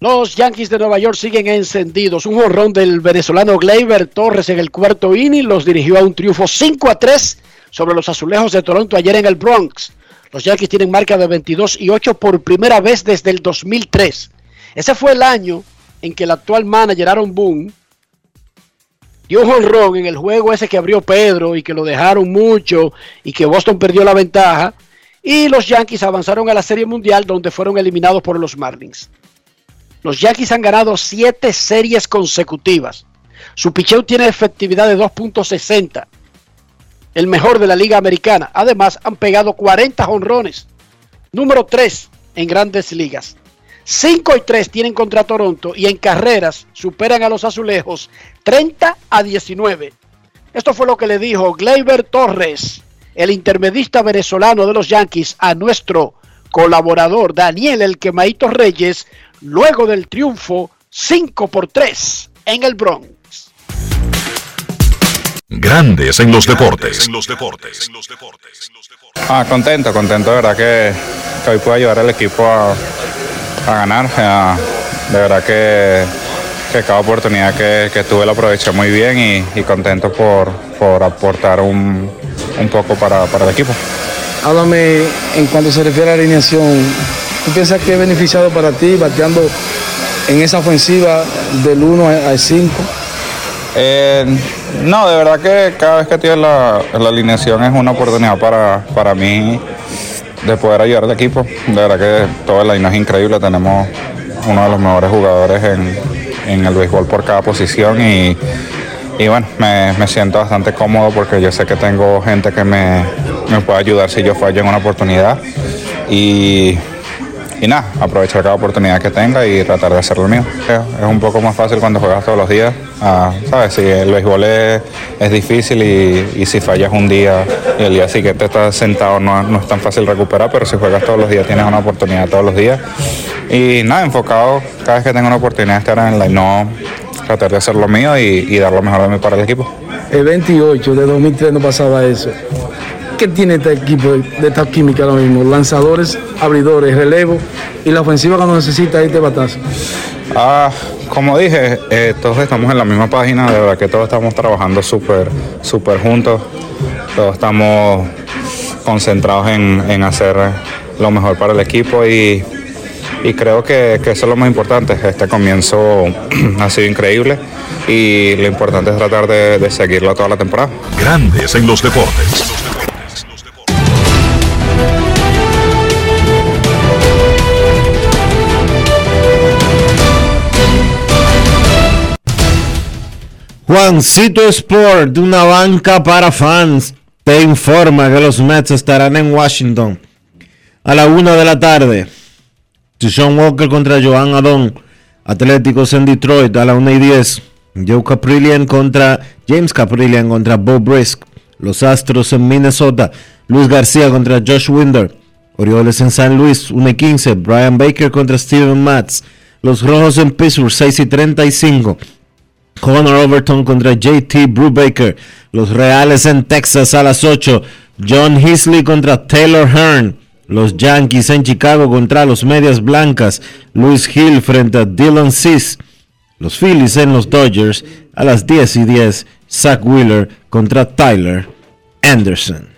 Los Yankees de Nueva York siguen encendidos. Un jorrón del venezolano Gleyber Torres en el cuarto inning los dirigió a un triunfo 5 a 3 sobre los azulejos de Toronto ayer en el Bronx. Los Yankees tienen marca de 22 y 8 por primera vez desde el 2003. Ese fue el año en que el actual manager Aaron Boone dio un jonrón en el juego ese que abrió Pedro y que lo dejaron mucho y que Boston perdió la ventaja. Y los Yankees avanzaron a la Serie Mundial donde fueron eliminados por los Marlins. Los Yankees han ganado siete series consecutivas. Su picheo tiene efectividad de 2.60, el mejor de la Liga Americana. Además, han pegado 40 jonrones, número 3 en grandes ligas. 5 y 3 tienen contra Toronto y en carreras superan a los azulejos 30 a 19. Esto fue lo que le dijo Gleyber Torres, el intermedista venezolano de los Yankees, a nuestro colaborador Daniel El Quemaito Reyes luego del triunfo 5 por 3 en el Bronx. Grandes en los deportes. Ah, contento, contento, de verdad que, que hoy puedo ayudar al equipo a, a ganar. Ah, de verdad que, que cada oportunidad que, que tuve la aproveché muy bien y, y contento por, por aportar un, un poco para, para el equipo. Háblame en cuanto se refiere a la alineación. ¿Tú piensas que es beneficiado para ti bateando en esa ofensiva del 1 al 5? Eh, no, de verdad que cada vez que tienes la, la alineación es una oportunidad para, para mí de poder ayudar al equipo. De verdad que toda la línea es increíble. Tenemos uno de los mejores jugadores en, en el béisbol por cada posición y, y bueno, me, me siento bastante cómodo porque yo sé que tengo gente que me, me puede ayudar si yo fallo en una oportunidad. Y, y nada, aprovechar cada oportunidad que tenga y tratar de hacerlo mío. Es un poco más fácil cuando juegas todos los días. Ah, ¿Sabes? Si el béisbol es, es difícil y, y si fallas un día y el día siguiente estás sentado no, no es tan fácil recuperar, pero si juegas todos los días tienes una oportunidad todos los días. Y nada, enfocado cada vez que tengo una oportunidad estar en la no tratar de hacer lo mío y, y dar lo mejor de mí para el equipo. El 28 de 2003 no pasaba eso. ¿Qué tiene este equipo de esta química ahora mismo? Lanzadores, abridores, relevo y la ofensiva cuando necesita este batazo. Ah, como dije, eh, todos estamos en la misma página, de verdad que todos estamos trabajando súper, súper juntos, todos estamos concentrados en, en hacer lo mejor para el equipo y, y creo que, que eso es lo más importante. Este comienzo <clears throat> ha sido increíble y lo importante es tratar de, de seguirlo toda la temporada. Grandes en los deportes. Juancito Sport, de una banca para fans, te informa que los Mets estarán en Washington a la una de la tarde. Sean Walker contra Joan Adon. Atléticos en Detroit a la 1 y 10. Joe Caprillian contra James Caprillian contra Bob Brisk. Los Astros en Minnesota. Luis García contra Josh Winder. Orioles en San Luis 1 y 15. Brian Baker contra Steven Matz. Los Rojos en Pittsburgh 6 y 35. Connor Overton contra JT Brubaker. Los Reales en Texas a las 8. John Heasley contra Taylor Hearn. Los Yankees en Chicago contra los Medias Blancas. Luis Hill frente a Dylan Cis. Los Phillies en los Dodgers a las 10 y 10. Zach Wheeler contra Tyler Anderson.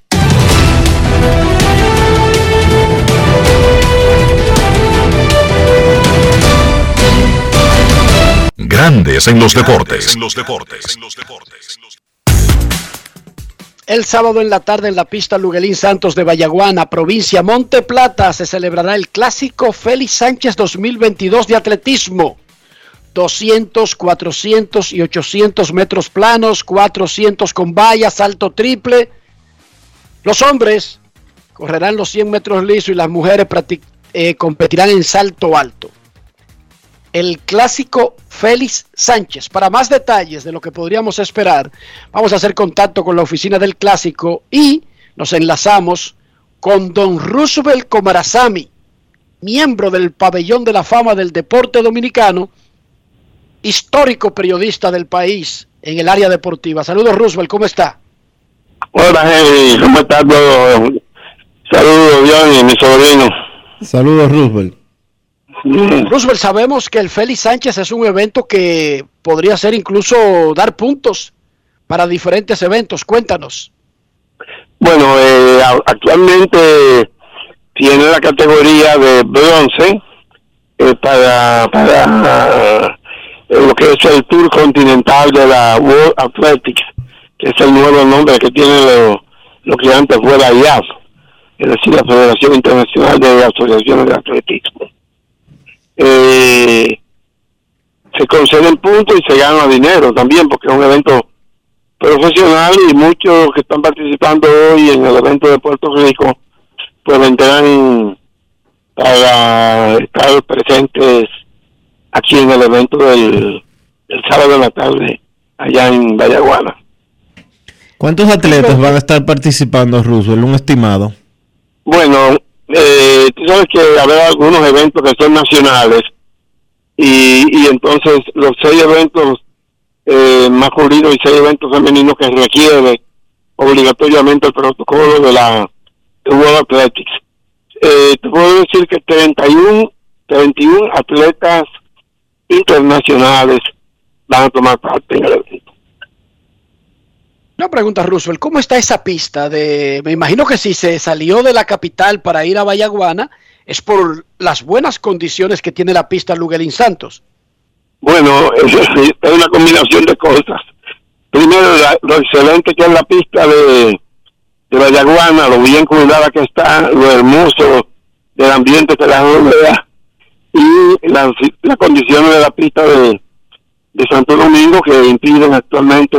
Grandes en los deportes. El sábado en la tarde en la pista Luguelín Santos de Vallaguana, provincia Monte Plata, se celebrará el clásico Félix Sánchez 2022 de atletismo. 200, 400 y 800 metros planos, 400 con vallas, salto triple. Los hombres correrán los 100 metros lisos y las mujeres eh, competirán en salto alto. El clásico Félix Sánchez. Para más detalles de lo que podríamos esperar, vamos a hacer contacto con la oficina del clásico y nos enlazamos con don Roosevelt Comarazami, miembro del pabellón de la fama del deporte dominicano, histórico periodista del país en el área deportiva. Saludos Roosevelt, ¿cómo está? Hola, Henry, ¿cómo estás todo? Saludos, John y mi sobrino. Saludos Roosevelt. Roosevelt, sabemos que el Félix Sánchez es un evento que podría ser incluso dar puntos para diferentes eventos. Cuéntanos. Bueno, eh, actualmente tiene la categoría de bronce eh, para, para eh, lo que es el Tour Continental de la World Athletics, que es el nuevo nombre que tiene lo, lo que antes fue la IAF, es decir, la Federación Internacional de Asociaciones de Atletismo. Eh, se conceden puntos y se gana dinero también, porque es un evento profesional y muchos que están participando hoy en el evento de Puerto Rico, pues vendrán para estar presentes aquí en el evento del, del sábado de la tarde allá en Vallaguana. ¿Cuántos atletas van a estar participando, Roosevelt? Un estimado. Bueno, eh, tú sabes que habrá algunos eventos que son nacionales y, y entonces los seis eventos eh, masculinos y seis eventos femeninos que requiere obligatoriamente el protocolo de la World Athletics. Eh, te puedo decir que 31, 31 atletas internacionales van a tomar parte en el evento. Una pregunta, Roosevelt, ¿cómo está esa pista? de Me imagino que si se salió de la capital para ir a Vallaguana es por las buenas condiciones que tiene la pista Luguelín Santos. Bueno, es, una combinación de cosas. Primero, la- lo excelente que es la pista de, de Vallaguana, lo bien cuidada que está, lo hermoso del ambiente que la rodea y las las condiciones de la pista de, de Santo Domingo que impiden actualmente,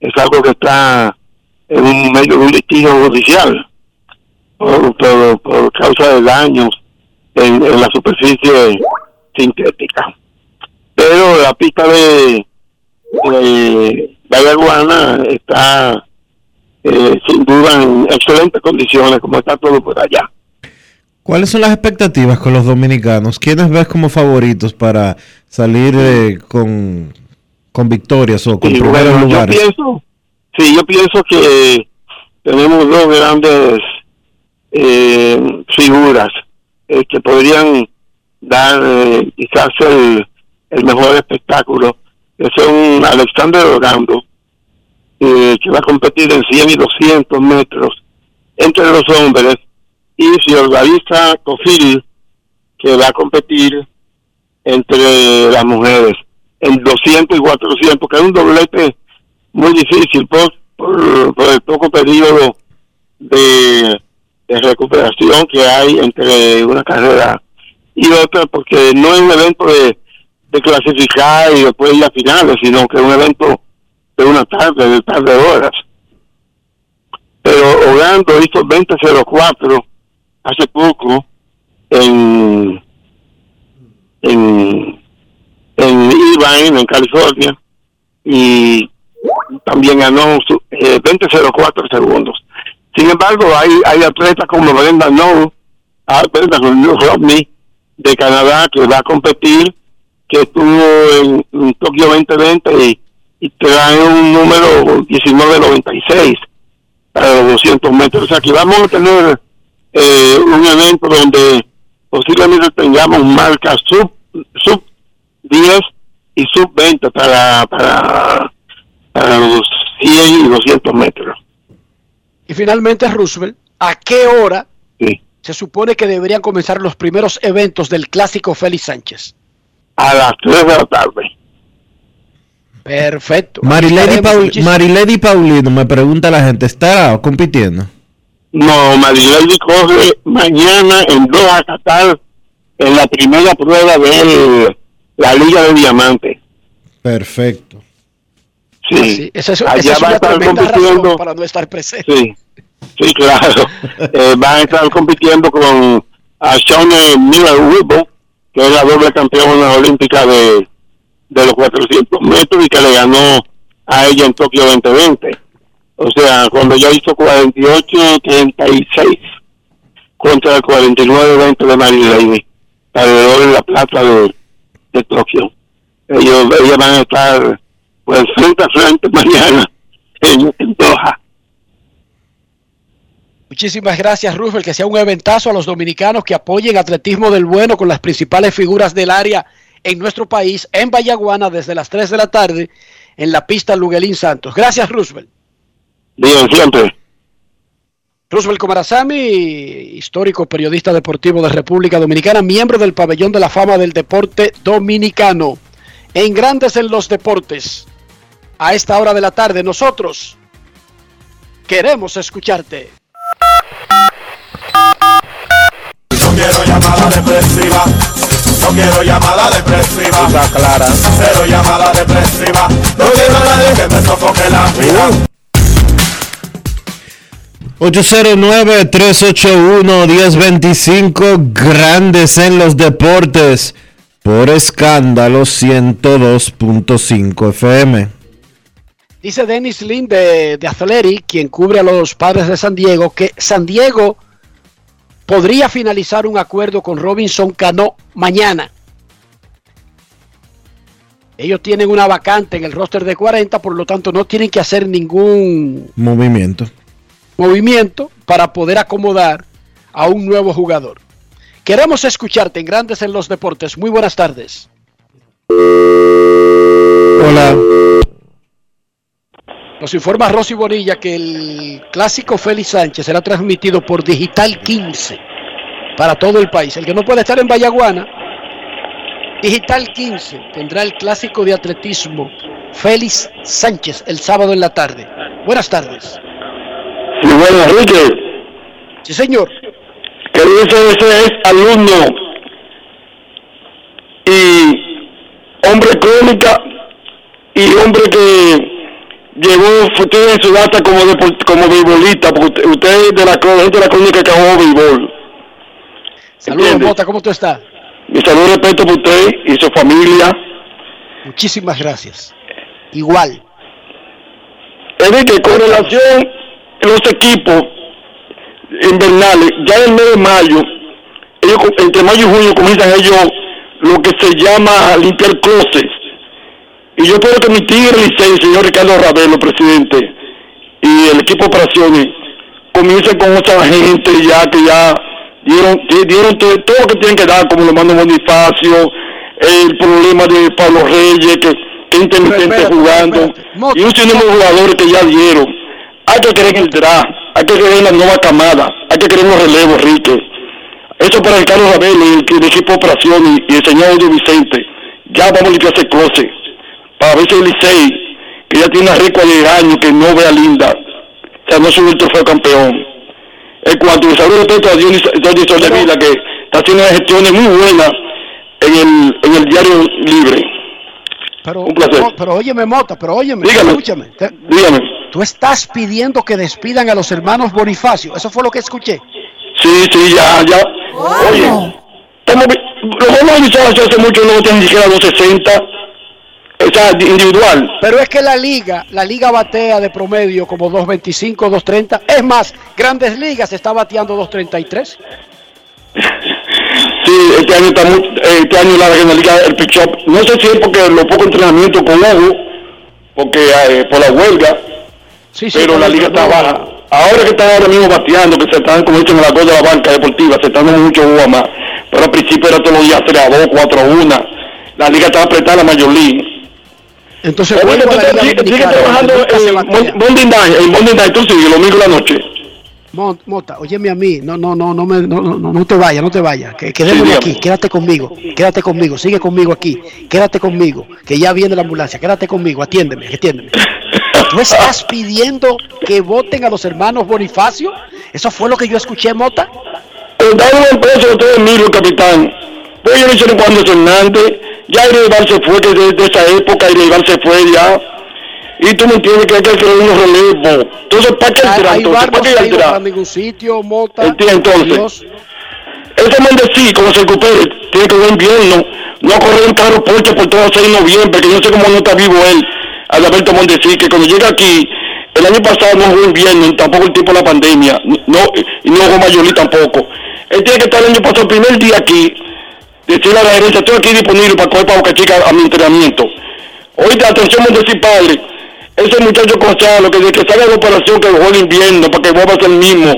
es algo que está en un medio de un litigio judicial por, causa de daños en, en la superficie sintética pero la pista de, de Vallaguana está eh, sin duda en excelentes condiciones como está todo por allá. ¿Cuáles son las expectativas con los dominicanos? ¿Quiénes ves como favoritos para salir eh, con, con victorias o con primeros bueno, yo lugares? pienso, sí, yo pienso que tenemos dos grandes eh, figuras eh, que podrían dar eh, quizás el, el mejor espectáculo, que son Alexander Orlando, eh, que va a competir en 100 y 200 metros entre los hombres, y Fiordalisa Cofil, que va a competir entre las mujeres en 200 y 400, que es un doblete muy difícil por, por, por el poco periodo de, de recuperación que hay entre una carrera y otra, porque no es un evento de, de clasificar y después ir a finales, sino que es un evento de una tarde, de tarde horas. Pero Orlando hizo 20.04 hace poco en en en Irvine, en California, y también ganó eh, 20.04 segundos. Sin embargo, hay, hay atletas como Brenda No, ah, Brenda Rodney, de Canadá, que va a competir, que estuvo en, en Tokio 2020 y, y trae un número 1996 para los 200 metros. O sea, que vamos a tener eh, un evento donde posiblemente tengamos marcas sub, sub 10 y sub 20 para, para, para los 100 y 200 metros. Y finalmente, Roosevelt, ¿a qué hora Sí. se supone que deberían comenzar los primeros eventos del clásico Félix Sánchez? A las 3 de la tarde. Perfecto. Marilady, Paul- Marilady Paulino me pregunta la gente, ¿estará compitiendo? No, Marilady corre mañana en Doha, Qatar, en la primera prueba de la Liga de Diamantes. Perfecto. Sí, Ah, sí. Esa es, esa allá es va a una estar tremenda compitiendo. razón para no estar presente. Sí, sí, claro. <laughs> eh, van a estar compitiendo con a Shawnee Miller Whipple, que es la doble campeona olímpica de, de los 400 metros y que le ganó a ella en Tokio 2020. O sea, cuando ella hizo 48-36 contra el 49-20 de Marilady, alrededor de la plata de, de Tokio. Ellos, ellas van a estar pues frente a frente <laughs> mañana en, en Doha. Muchísimas gracias, Roosevelt. Que sea un eventazo a los dominicanos que apoyen atletismo del bueno con las principales figuras del área en nuestro país, en Vallaguana, desde las 3 de la tarde, en la pista Luguelín Santos. Gracias, Roosevelt. Bien, siempre. Roosevelt Comarazami, histórico periodista deportivo de República Dominicana, miembro del Pabellón de la Fama del Deporte Dominicano. En Grandes en los Deportes, a esta hora de la tarde, nosotros queremos escucharte. No quiero llamada depresiva. No quiero llamada depresiva. clara. Cero llamada depresiva. No quiero a nadie que me sofoque la vida. 809-381-1025, grandes en los deportes, por escándalo 102.5 FM. Dice Dennis Lin de, de Athletic, quien cubre a los padres de San Diego, que San Diego podría finalizar un acuerdo con Robinson Cano mañana. Ellos tienen una vacante en el roster de 40, por lo tanto no tienen que hacer ningún Movimiento. Movimiento para poder acomodar a un nuevo jugador. Queremos escucharte en Grandes en los Deportes. Muy buenas tardes. Hola. Nos informa Rosy Bonilla que el clásico Félix Sánchez será transmitido por Digital 15 para todo el país. El que no puede estar en Vallaguana, Digital 15 tendrá el clásico de atletismo Félix Sánchez el sábado en la tarde. Buenas tardes. Bueno, Enrique, Sí, señor. que dice ese es alumno y hombre crónica y hombre que llegó fue tiene su data como deport- como beisbolista, porque usted, usted es de la gente de la crónica que jugó béisbol. Saludos. Mota, ¿cómo tú estás? Mi saludo respeto por usted y su familia. Muchísimas gracias. Igual. Enrique, con relación los equipos invernales, ya en el mes de mayo, ellos, entre mayo y junio comienzan ellos lo que se llama limpiar closets. Y yo espero que mi tigre Licey, el señor Ricardo Ravelo, presidente, y el equipo de operaciones, comiencen con otra gente ya que ya dieron, di- dieron todo, todo lo que tienen que dar, como lo mando Bonifacio, el problema de Pablo Reyes, que, que intermitente espérate, jugando, y un sinnúmero de jugadores que ya dieron. Hay que creer en el draft, hay que creer en la nueva camada, hay que creer en los relevos, Enrique. Eso para Ricardo Ravelo y el, el equipo de operaciones y el señor Edu Vicente. Ya vamos a limpiar ese closet. Para ver si el Licey, que ya tiene una récord de años que no vea linda, o sea, no sube el trofeo campeón. En cuanto a saludo respeto a Dionis de Vila, que está haciendo gestiones muy buenas en el, en el diario Libre. Pero, Un placer. pero, pero óyeme, Mota, pero óyeme, Dígame. escúchame. Te- Dígame. Tú estás pidiendo que despidan a los hermanos Bonifacio. Eso fue lo que escuché. Sí, sí, ya, ya. Oye, estamos los vamos a iniciar hace mucho, no tienen ni siquiera 260. O sea, individual. Pero es que la liga, la liga batea de promedio como 2.25, 2.30. Es más, Grandes Ligas está bateando 2.33. <laughs> Sí, este año está muy, eh, este año la regionalidad, el pitch up, no sé si es porque los pocos entrenamientos con Hugo, porque eh, por la huelga, pero la liga está baja. Ahora que están ahora mismo bateando, que se están, como dicen en la cosa de la banca deportiva, se están dando mucho jugo más. Pero al principio era todos los días 3 a 2, 4 a 1. La liga estaba apretada la mayor league. Entonces, Liga sigue, trabajando en Monday Night, el Monday Night, tú sigues, el domingo en la noche. Mota, óyeme a mí, no, no, no, no, me, no, no, no, te vayas, no te vayas, que quedémonos aquí, quédate conmigo, quédate conmigo, sigue conmigo aquí, quédate conmigo, que ya viene la ambulancia, quédate conmigo, atiéndeme, atiéndeme. ¿Tú estás pidiendo que voten a los hermanos Bonifacio? ¿Eso fue lo que yo escuché, Mota? Dale un precio a ustedes mismos, capitán. Pues ellos lo hicieron cuando Hernández, ya Ibar se fue, desde esa época Ibar se fue ya. Y tú me entiendes que hay que crear unos relevos. Entonces, ¿para qué? Ahí Entonces, no ¿para qué ningún sitio, Mota. Entonces. Ese Mondesi, como se recupere, tiene que ver invierno. No correr un carro porche por todo el 6 de noviembre, que yo no sé cómo no está vivo él, Alberto Mondesi, que cuando llega aquí, el año pasado no jugó invierno, tampoco el tiempo de la pandemia, no, y no jugó Mayolí tampoco. Él tiene que estar el año pasado, el primer día aquí, decirle a la gerencia, estoy aquí disponible para coger para Boca Chica a mi entrenamiento. Ahorita, atención Mondesi, padre, ese muchacho Gonzalo, que de que salga de operación, que juegue invierno, para que vuelva a ser el mismo.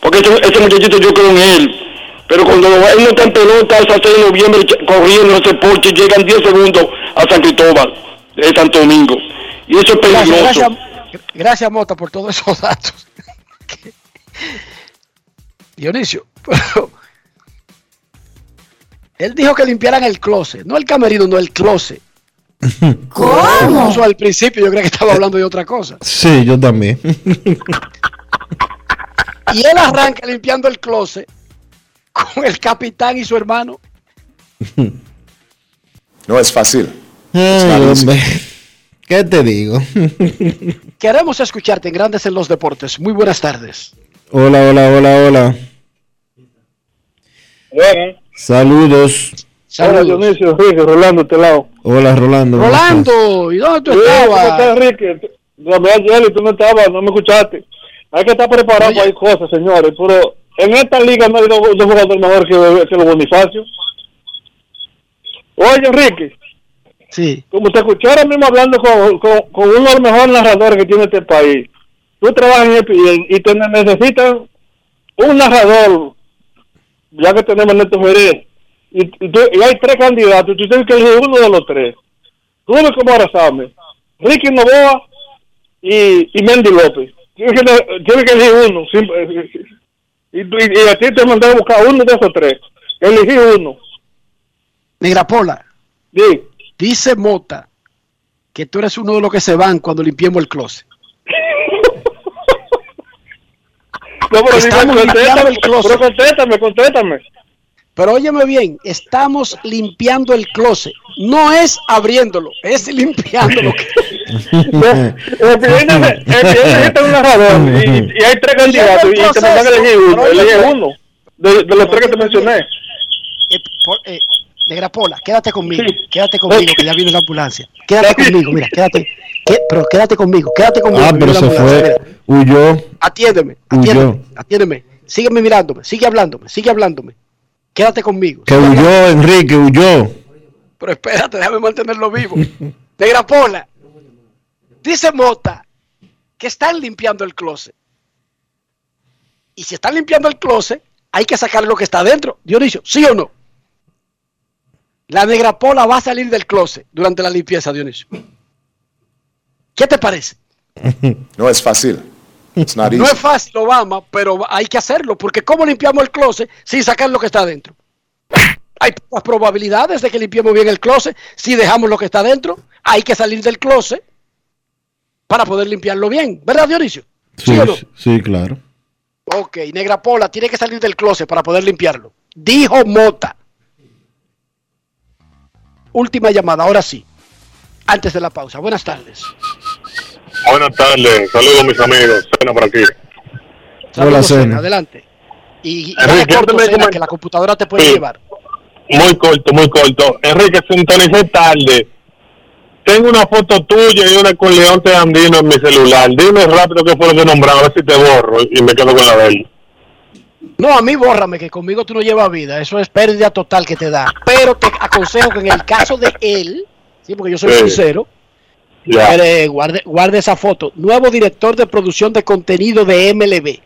Porque ese, ese muchachito yo creo en él. Pero cuando él no está en pelota, esa 6 de noviembre corriendo ese porche, llegan 10 segundos a San Cristóbal de Santo Domingo. Y eso es Gracias, peligroso. gracias, gracias, Mota, por todos esos datos. <laughs> Dionisio, pero él dijo que limpiaran el closet, no el camerino, no el closet. ¿Cómo? Eso al principio yo creía que estaba hablando de otra cosa. Sí, yo también. Y él arranca limpiando el closet con el capitán y su hermano. No es fácil. Ay, hombre. ¿Qué te digo? Queremos escucharte en Grandes en los Deportes. Muy buenas tardes. Hola, hola, hola, hola. Saludos. Hola, Dionisio, Enrique, Rolando, este lado. Hola, Rolando. Rolando, ¿y dónde tú Sí, ¿Cómo estabas? estás, Enrique? Y tú no estabas, no me escuchaste. Hay que estar preparado para hay cosas, señores. Pero en esta liga no hay dos, dos jugadores mejor que, que los Bonifacio. Oye, Enrique. Sí. Como te escuché ahora mismo hablando con, con, con uno de los mejores narradores que tiene este país. Tú trabajas en ESPN y te necesitan un narrador, ya que tenemos Neto Jerez. Y, y, tú- y hay tres candidatos, tú tienes que elegir uno de los tres. Cómo abrazarme. Ricky Novoa y, y Mendy López. Tienes que, tienes que elegir uno. eh, Y, y, a ti te mandé a buscar uno de esos tres. Elegí uno. Negra Pola. Sí. Dice Mota que tú eres uno de los que se van cuando limpiemos el closet. <laughs> No, pero contéstame, el closet. pero contéstame, contéstame. Pero óyeme bien, estamos limpiando el closet. No es abriéndolo, es <laughs> limpiándolo. El cliente necesita un narrador y, y hay tres candidatos y te mandan a elegir uno. Elige uno de, de los tres que te mencioné. Eh, por- eh, Negra Pola, quédate conmigo, quédate conmigo, que ya viene la ambulancia. Quédate conmigo, mira, quédate. qué- pero quédate conmigo, quédate conmigo. Ah, pero se fue. mira. Huyó. Atiéndeme, atiéndeme, atiéndeme. Sígueme mirándome, sigue hablándome, sigue hablándome. Quédate conmigo. Que huyó, Enrique, huyó. Pero espérate, déjame mantenerlo vivo. <laughs> Negra Pola, dice Mota que están limpiando el closet. Y si están limpiando el closet, hay que sacar lo que está adentro. Dionisio, ¿sí o no? La Negra Pola va a salir del closet durante la limpieza, Dionisio. ¿Qué te parece? <laughs> No es fácil. No es fácil, Obama, pero hay que hacerlo, porque ¿cómo limpiamos el closet sin sacar lo que está adentro? Hay pocas probabilidades de que limpiemos bien el closet si dejamos lo que está adentro. Hay que salir del closet para poder limpiarlo bien, ¿verdad, Dionisio? Sí, o no? sí, claro. Ok, Negra Pola tiene que salir del closet para poder limpiarlo. Dijo Mota. Última llamada, ahora sí. Antes de la pausa. Buenas tardes. Buenas tardes, saludos mis amigos, cena por aquí. Cena. Cena, Adelante. Y, y Enrique, corto, Cena, que la computadora te puede Sí. llevar. Muy corto, muy corto. Enrique, sintonicé tarde. Tengo una foto tuya y una con Leonte Andino en mi celular. Dime rápido qué fue lo que nombraron, a ver si te borro y me quedo con la de él. No, a mí bórrame, que conmigo tú no llevas vida. Eso es pérdida total que te da. Pero te aconsejo que en el caso de él, sí, porque yo soy Sí. sincero, Ya. eh, guarde, guarde esa foto. Nuevo director de producción de contenido de MLB.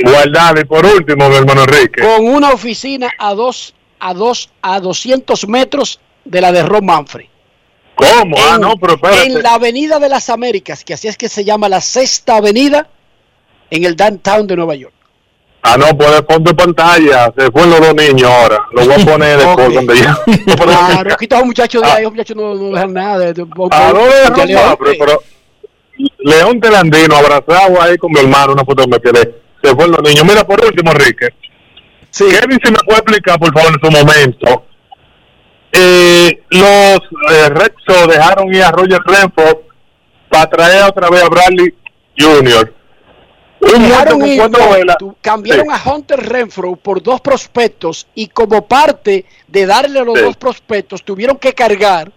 Guardado y por último, mi hermano Enrique. Con una oficina a dos, a dos, a 200 metros de la de Ron Manfred. ¿Cómo? ah, no, pero espérate. En la Avenida de las Américas, que así es que se llama la Sexta Avenida, en el downtown de Nueva York. Ah, no, pues fondo de pantalla. Se fueron los dos niños ahora. Lo voy a poner después <laughs> Ok. donde ya. <laughs> Claro, quita a un muchacho de ahí, los muchachos no, no dejan nada. Ah, no, León, no, pero, pero León Telandino abrazado ahí con mi hermano, una foto me quedé. Se fueron los niños. Mira, por último, Enrique. Kevin, si me puede explicar, por favor, en su momento. Eh, los eh, dejaron ir a Roger Renfro para traer otra vez a Bradley Jr. Un tú- cambiaron a Hunter Renfro por dos prospectos y como parte de darle a los Sí. dos prospectos tuvieron que cargar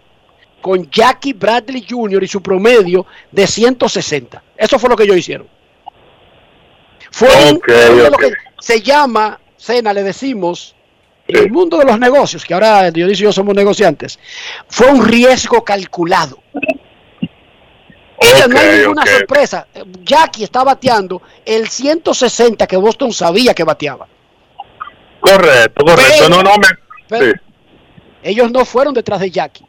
con Jackie Bradley Jr. y su promedio de 160. Eso fue lo que ellos hicieron. Fue un- Ok, fue lo que se llama, Cena, le decimos, en el mundo de los negocios, que ahora Dionisio y yo somos negociantes, fue un riesgo calculado. Sea, no hay ninguna sorpresa. Jackie está bateando el 160 que Boston sabía que bateaba. Correcto, correcto. Pero- no, no, me. pero- sí. Ellos no fueron detrás de Jackie.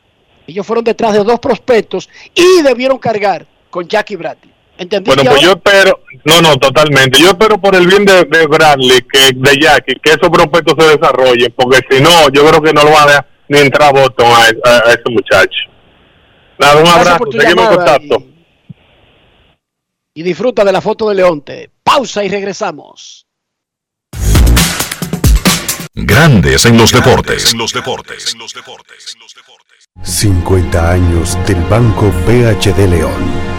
Ellos fueron detrás de dos prospectos y debieron cargar con Jackie Bradley. ¿Entendiste? Bueno, pues yo espero, no, no, totalmente. Yo espero por el bien de, de Bradley, que, de Jackie, que esos prospectos se desarrollen, porque si no, yo creo que no lo van a dejar ni entrar a Boston a, a- a ese muchacho. Nada, un Gracias abrazo, seguimos en contacto. Y disfruta de la foto de Leonte. Pausa y regresamos. Grandes en los deportes. 50 años del Banco BHD León.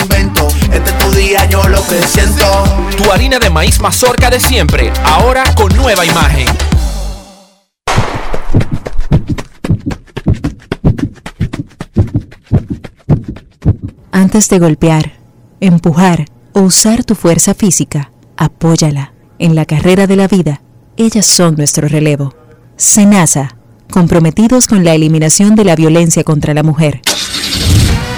invento. Este es tu día, yo lo que siento. Tu harina de maíz mazorca de siempre, ahora con nueva imagen. Antes de golpear, empujar o usar tu fuerza física, apóyala. En la carrera de la vida, ellas son nuestro relevo. Senasa, comprometidos con la eliminación de la violencia contra la mujer.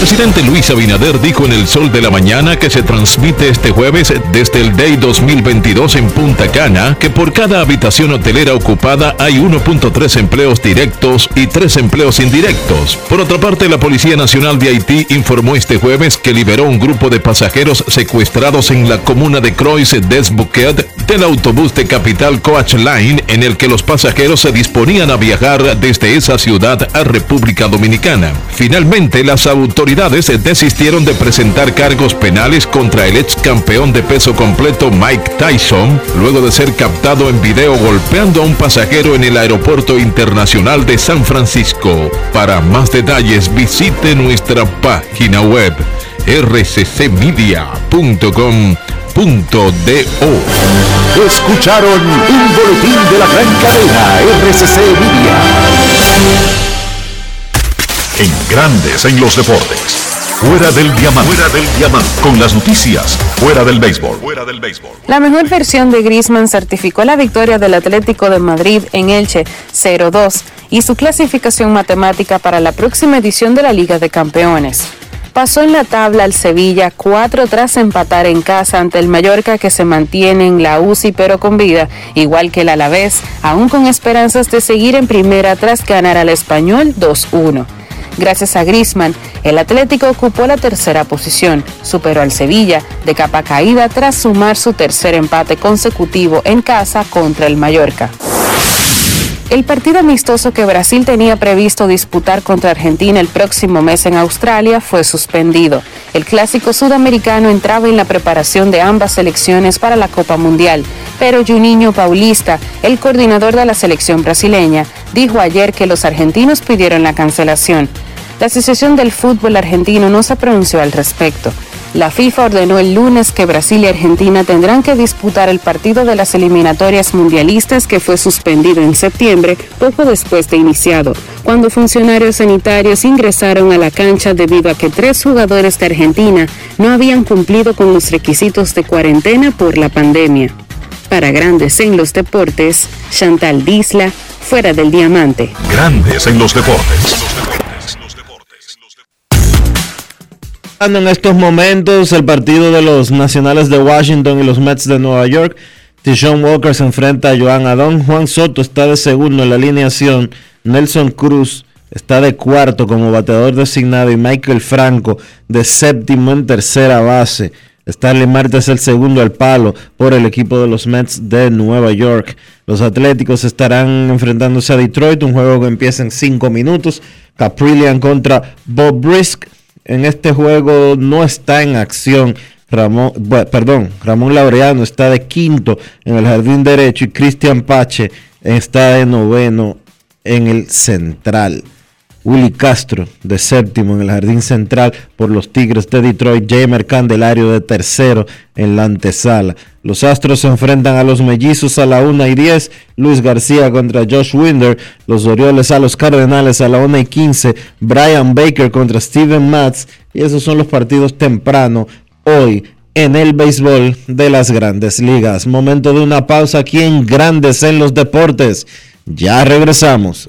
Presidente Luis Abinader dijo en El Sol de la Mañana que se transmite este jueves desde el Day 2022 en Punta Cana que por cada habitación hotelera ocupada hay 1.3 empleos directos y 3 empleos indirectos. Por otra parte, la Policía Nacional de Haití informó este jueves que liberó un grupo de pasajeros secuestrados en la comuna de Croix des Bouquet del autobús de Capital Coach Line en el que los pasajeros se disponían a viajar desde esa ciudad a República Dominicana. Finalmente, las autoridades desistieron de presentar cargos penales contra el ex campeón de peso completo Mike Tyson, luego de ser captado en video golpeando a un pasajero en el aeropuerto internacional de San Francisco. Para más detalles visite nuestra página web rccmedia.com.do. Escucharon un boletín de la gran cadena RCC Media. En Grandes en los deportes. Fuera del diamante. Fuera del diamante. Con las noticias. Fuera del béisbol. Fuera del béisbol. La mejor versión de Griezmann certificó la victoria del Atlético de Madrid en Elche 0-2 y su clasificación matemática para la próxima edición de la Liga de Campeones. Pasó en la tabla al Sevilla 4 tras empatar en casa ante el Mallorca que se mantiene en la UCI pero con vida, igual que el Alavés, aún con esperanzas de seguir en primera tras ganar al Español 2-1. Gracias a Griezmann, el Atlético ocupó la tercera posición, superó al Sevilla de capa caída tras sumar su tercer empate consecutivo en casa contra el Mallorca. El partido amistoso que Brasil tenía previsto disputar contra Argentina el próximo mes en Australia fue suspendido. El clásico sudamericano entraba en la preparación de ambas selecciones para la Copa Mundial, pero Juninho Paulista, el coordinador de la selección brasileña, dijo ayer que los argentinos pidieron la cancelación. La Asociación del Fútbol Argentino no se pronunció al respecto. La FIFA ordenó el lunes que Brasil y Argentina tendrán que disputar el partido de las eliminatorias mundialistas que fue suspendido en septiembre, poco después de iniciado, cuando funcionarios sanitarios ingresaron a la cancha debido a que tres jugadores de Argentina no habían cumplido con los requisitos de cuarentena por la pandemia. Para Grandes en los Deportes, Chantal Disla, fuera del diamante. Grandes en los deportes. En estos momentos el partido de los Nacionales de Washington y los Mets de Nueva York. Tishon Walker se enfrenta a Joan Adón. Juan Soto está de segundo en la alineación. Nelson Cruz está de cuarto como bateador designado y Michael Franco de séptimo en tercera base. Starling Marte es el segundo al palo por el equipo de los Mets de Nueva York. Los Atléticos estarán enfrentándose a Detroit, un juego que empieza en cinco minutos. Caprillian contra Bob Brisk en este juego no está en acción. Ramón, perdón, Ramón Laureano está de quinto en el jardín derecho y Cristian Pache está de noveno en el central. Willy Castro de séptimo en el jardín central por los Tigres de Detroit, Jamer Candelario de tercero en la antesala. Los Astros se enfrentan a los Mellizos a la 1 y 10, Luis García contra Josh Winder, los Orioles a los Cardenales a la 1 y 15, Brian Baker contra Steven Matz y esos son los partidos temprano hoy en el béisbol de las grandes ligas. Momento de una pausa aquí en Grandes en los Deportes. Ya regresamos.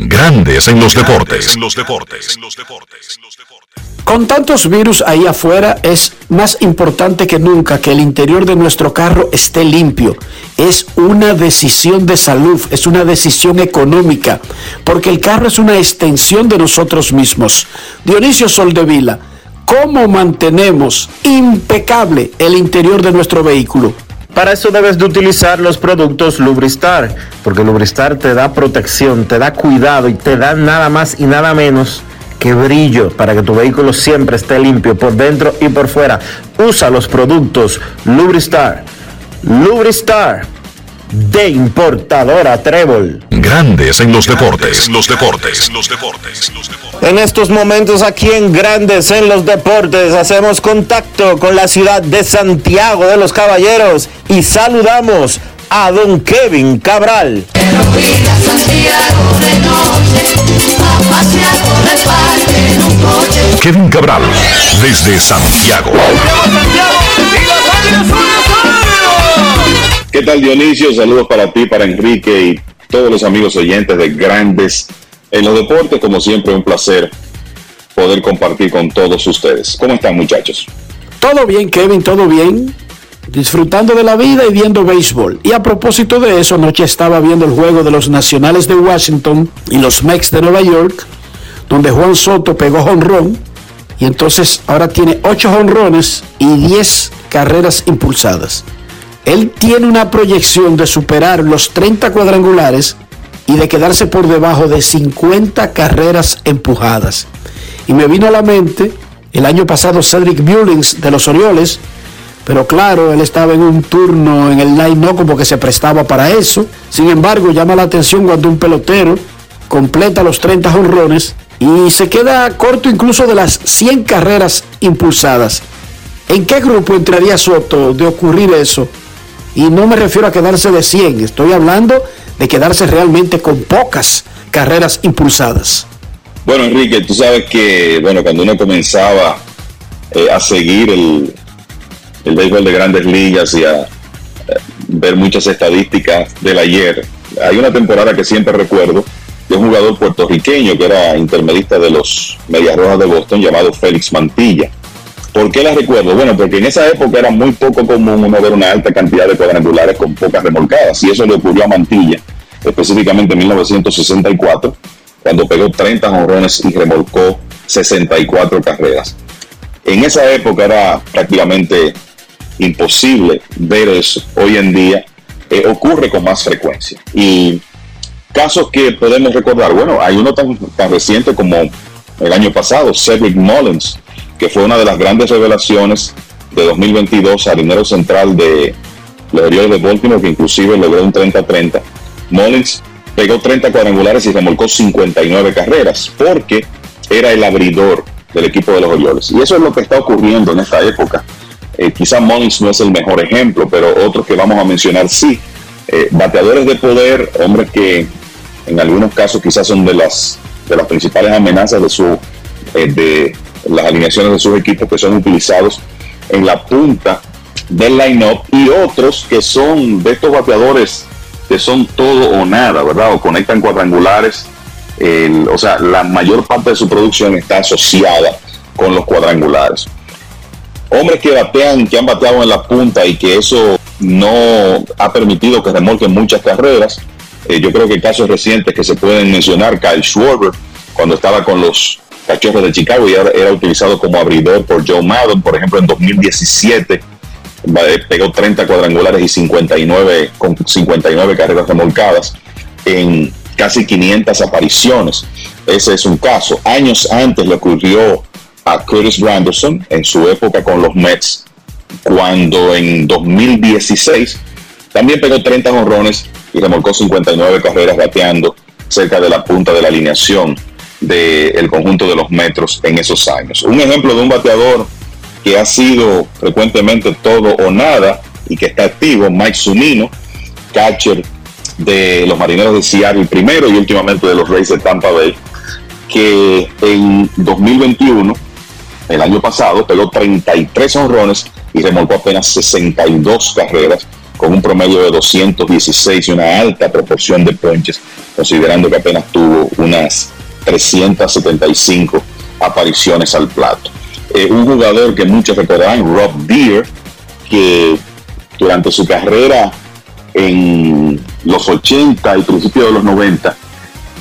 Grandes en los deportes. En los deportes. Con tantos virus ahí afuera es más importante que nunca que el interior de nuestro carro esté limpio. Es una decisión de salud, es una decisión económica, porque el carro es una extensión de nosotros mismos. Dionisio Soldevila, ¿cómo mantenemos impecable el interior de nuestro vehículo? Para eso debes de utilizar los productos Lubristar, porque Lubristar te da protección, te da cuidado y te da nada más y nada menos que brillo para que tu vehículo siempre esté limpio por dentro y por fuera. Usa los productos Lubristar. Lubristar de importadora Trébol. Grandes en los deportes. En los deportes. los deportes. En estos momentos aquí en Grandes en los deportes hacemos contacto con la ciudad de Santiago de los Caballeros y saludamos a don Kevin Cabral. Kevin Cabral, desde Santiago. ¿Qué tal Dionisio? Saludos para ti, para Enrique y todos los amigos oyentes de Grandes en los Deportes. Como siempre, un placer poder compartir con todos ustedes. ¿Cómo están muchachos? Todo bien, Kevin, todo bien. Disfrutando de la vida y viendo béisbol. Y a propósito de eso, anoche estaba viendo el juego de los Nacionales de Washington y los Mex de Nueva York, donde Juan Soto pegó jonrón. Y entonces ahora tiene 8 jonrones y 10 carreras impulsadas. Él tiene una proyección de superar los 30 cuadrangulares y de quedarse por debajo de 50 carreras empujadas. Y me vino a la mente el año pasado Cedric Mullins de los Orioles, pero claro, él estaba en un turno en el line no como que se prestaba para eso. Sin embargo, llama la atención cuando un pelotero completa los 30 honrones y se queda corto incluso de las 100 carreras impulsadas. ¿En qué grupo entraría Soto de ocurrir eso? Y no me refiero a quedarse de 100, estoy hablando de quedarse realmente con pocas carreras impulsadas. Bueno, Enrique, tú sabes que, bueno, cuando uno comenzaba eh, a seguir el, el béisbol de grandes ligas y a, eh, ver muchas estadísticas del ayer, hay una temporada que siempre recuerdo de un jugador puertorriqueño que era intermedista de los Medias Rojas de Boston llamado Félix Mantilla. ¿Por qué la recuerdo? Bueno, porque en esa época era muy poco común uno ver una alta cantidad de cuadrangulares con pocas remolcadas, y eso le ocurrió a Mantilla, específicamente en 1964, cuando pegó 30 jonrones y remolcó 64 carreras. En esa época era prácticamente imposible ver eso. Hoy en día eh, ocurre con más frecuencia. Y casos que podemos recordar, bueno, hay uno tan, tan reciente como el año pasado, Cedric Mullins, que fue una de las grandes revelaciones de 2022 al dinero central de los Orioles de Baltimore, que inclusive logró un 30-30. Mullins pegó 30 cuadrangulares y remolcó 59 carreras, porque era el abridor del equipo de los Orioles. Y eso es lo que está ocurriendo en esta época. Eh, quizá Mullins no es el mejor ejemplo, pero otros que vamos a mencionar sí. Eh, bateadores de poder, hombres que en algunos casos quizás son de las, de las principales amenazas de, su, eh, de las alineaciones de sus equipos que son utilizados en la punta del line-up y otros que son de estos bateadores que son todo o nada, ¿verdad? O conectan cuadrangulares. O sea, la mayor parte de su producción está asociada con los cuadrangulares. Hombres que batean, que han bateado en la punta y que eso no ha permitido que remolquen muchas carreras. Eh, yo creo que casos recientes que se pueden mencionar, Kyle Schwarber, cuando estaba con los Cachorros de Chicago y era, utilizado como abridor por Joe Maddon, por ejemplo, en 2017 pegó 30 cuadrangulares y 59 con 59 carreras remolcadas en casi 500 apariciones. Ese es un caso. Años antes le ocurrió a Curtis Granderson en su época con los Mets, cuando en 2016 también pegó 30 honrones y remolcó 59 carreras bateando cerca de la punta de la alineación del conjunto de los metros en esos años. Un ejemplo de un bateador que ha sido frecuentemente todo o nada y que está activo, Mike Zunino, catcher de los Marineros de Seattle primero y últimamente de los Rays de Tampa Bay, que en 2021, el año pasado, pegó 33 honrones y remolcó apenas 62 carreras con un promedio de 216 y una alta proporción de ponches, considerando que apenas tuvo unas 375 apariciones al plato. Eh, un jugador que muchos recordarán, Rob Deere, que durante su carrera en los 80 y principios de los 90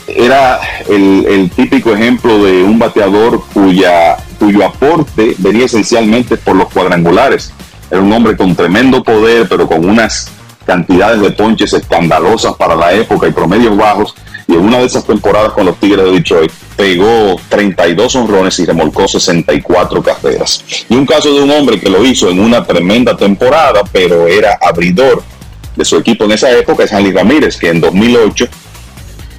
era el, el, típico ejemplo de un bateador cuya, cuyo aporte venía esencialmente por los cuadrangulares. Era un hombre con tremendo poder, pero con unas cantidades de ponches escandalosas para la época y promedios bajos. Y en una de esas temporadas con los Tigres de Detroit pegó 32 honrones y remolcó 64 carreras. Y un caso de un hombre que lo hizo en una tremenda temporada, pero era abridor de su equipo en esa época es Hanley Ramírez, que en 2008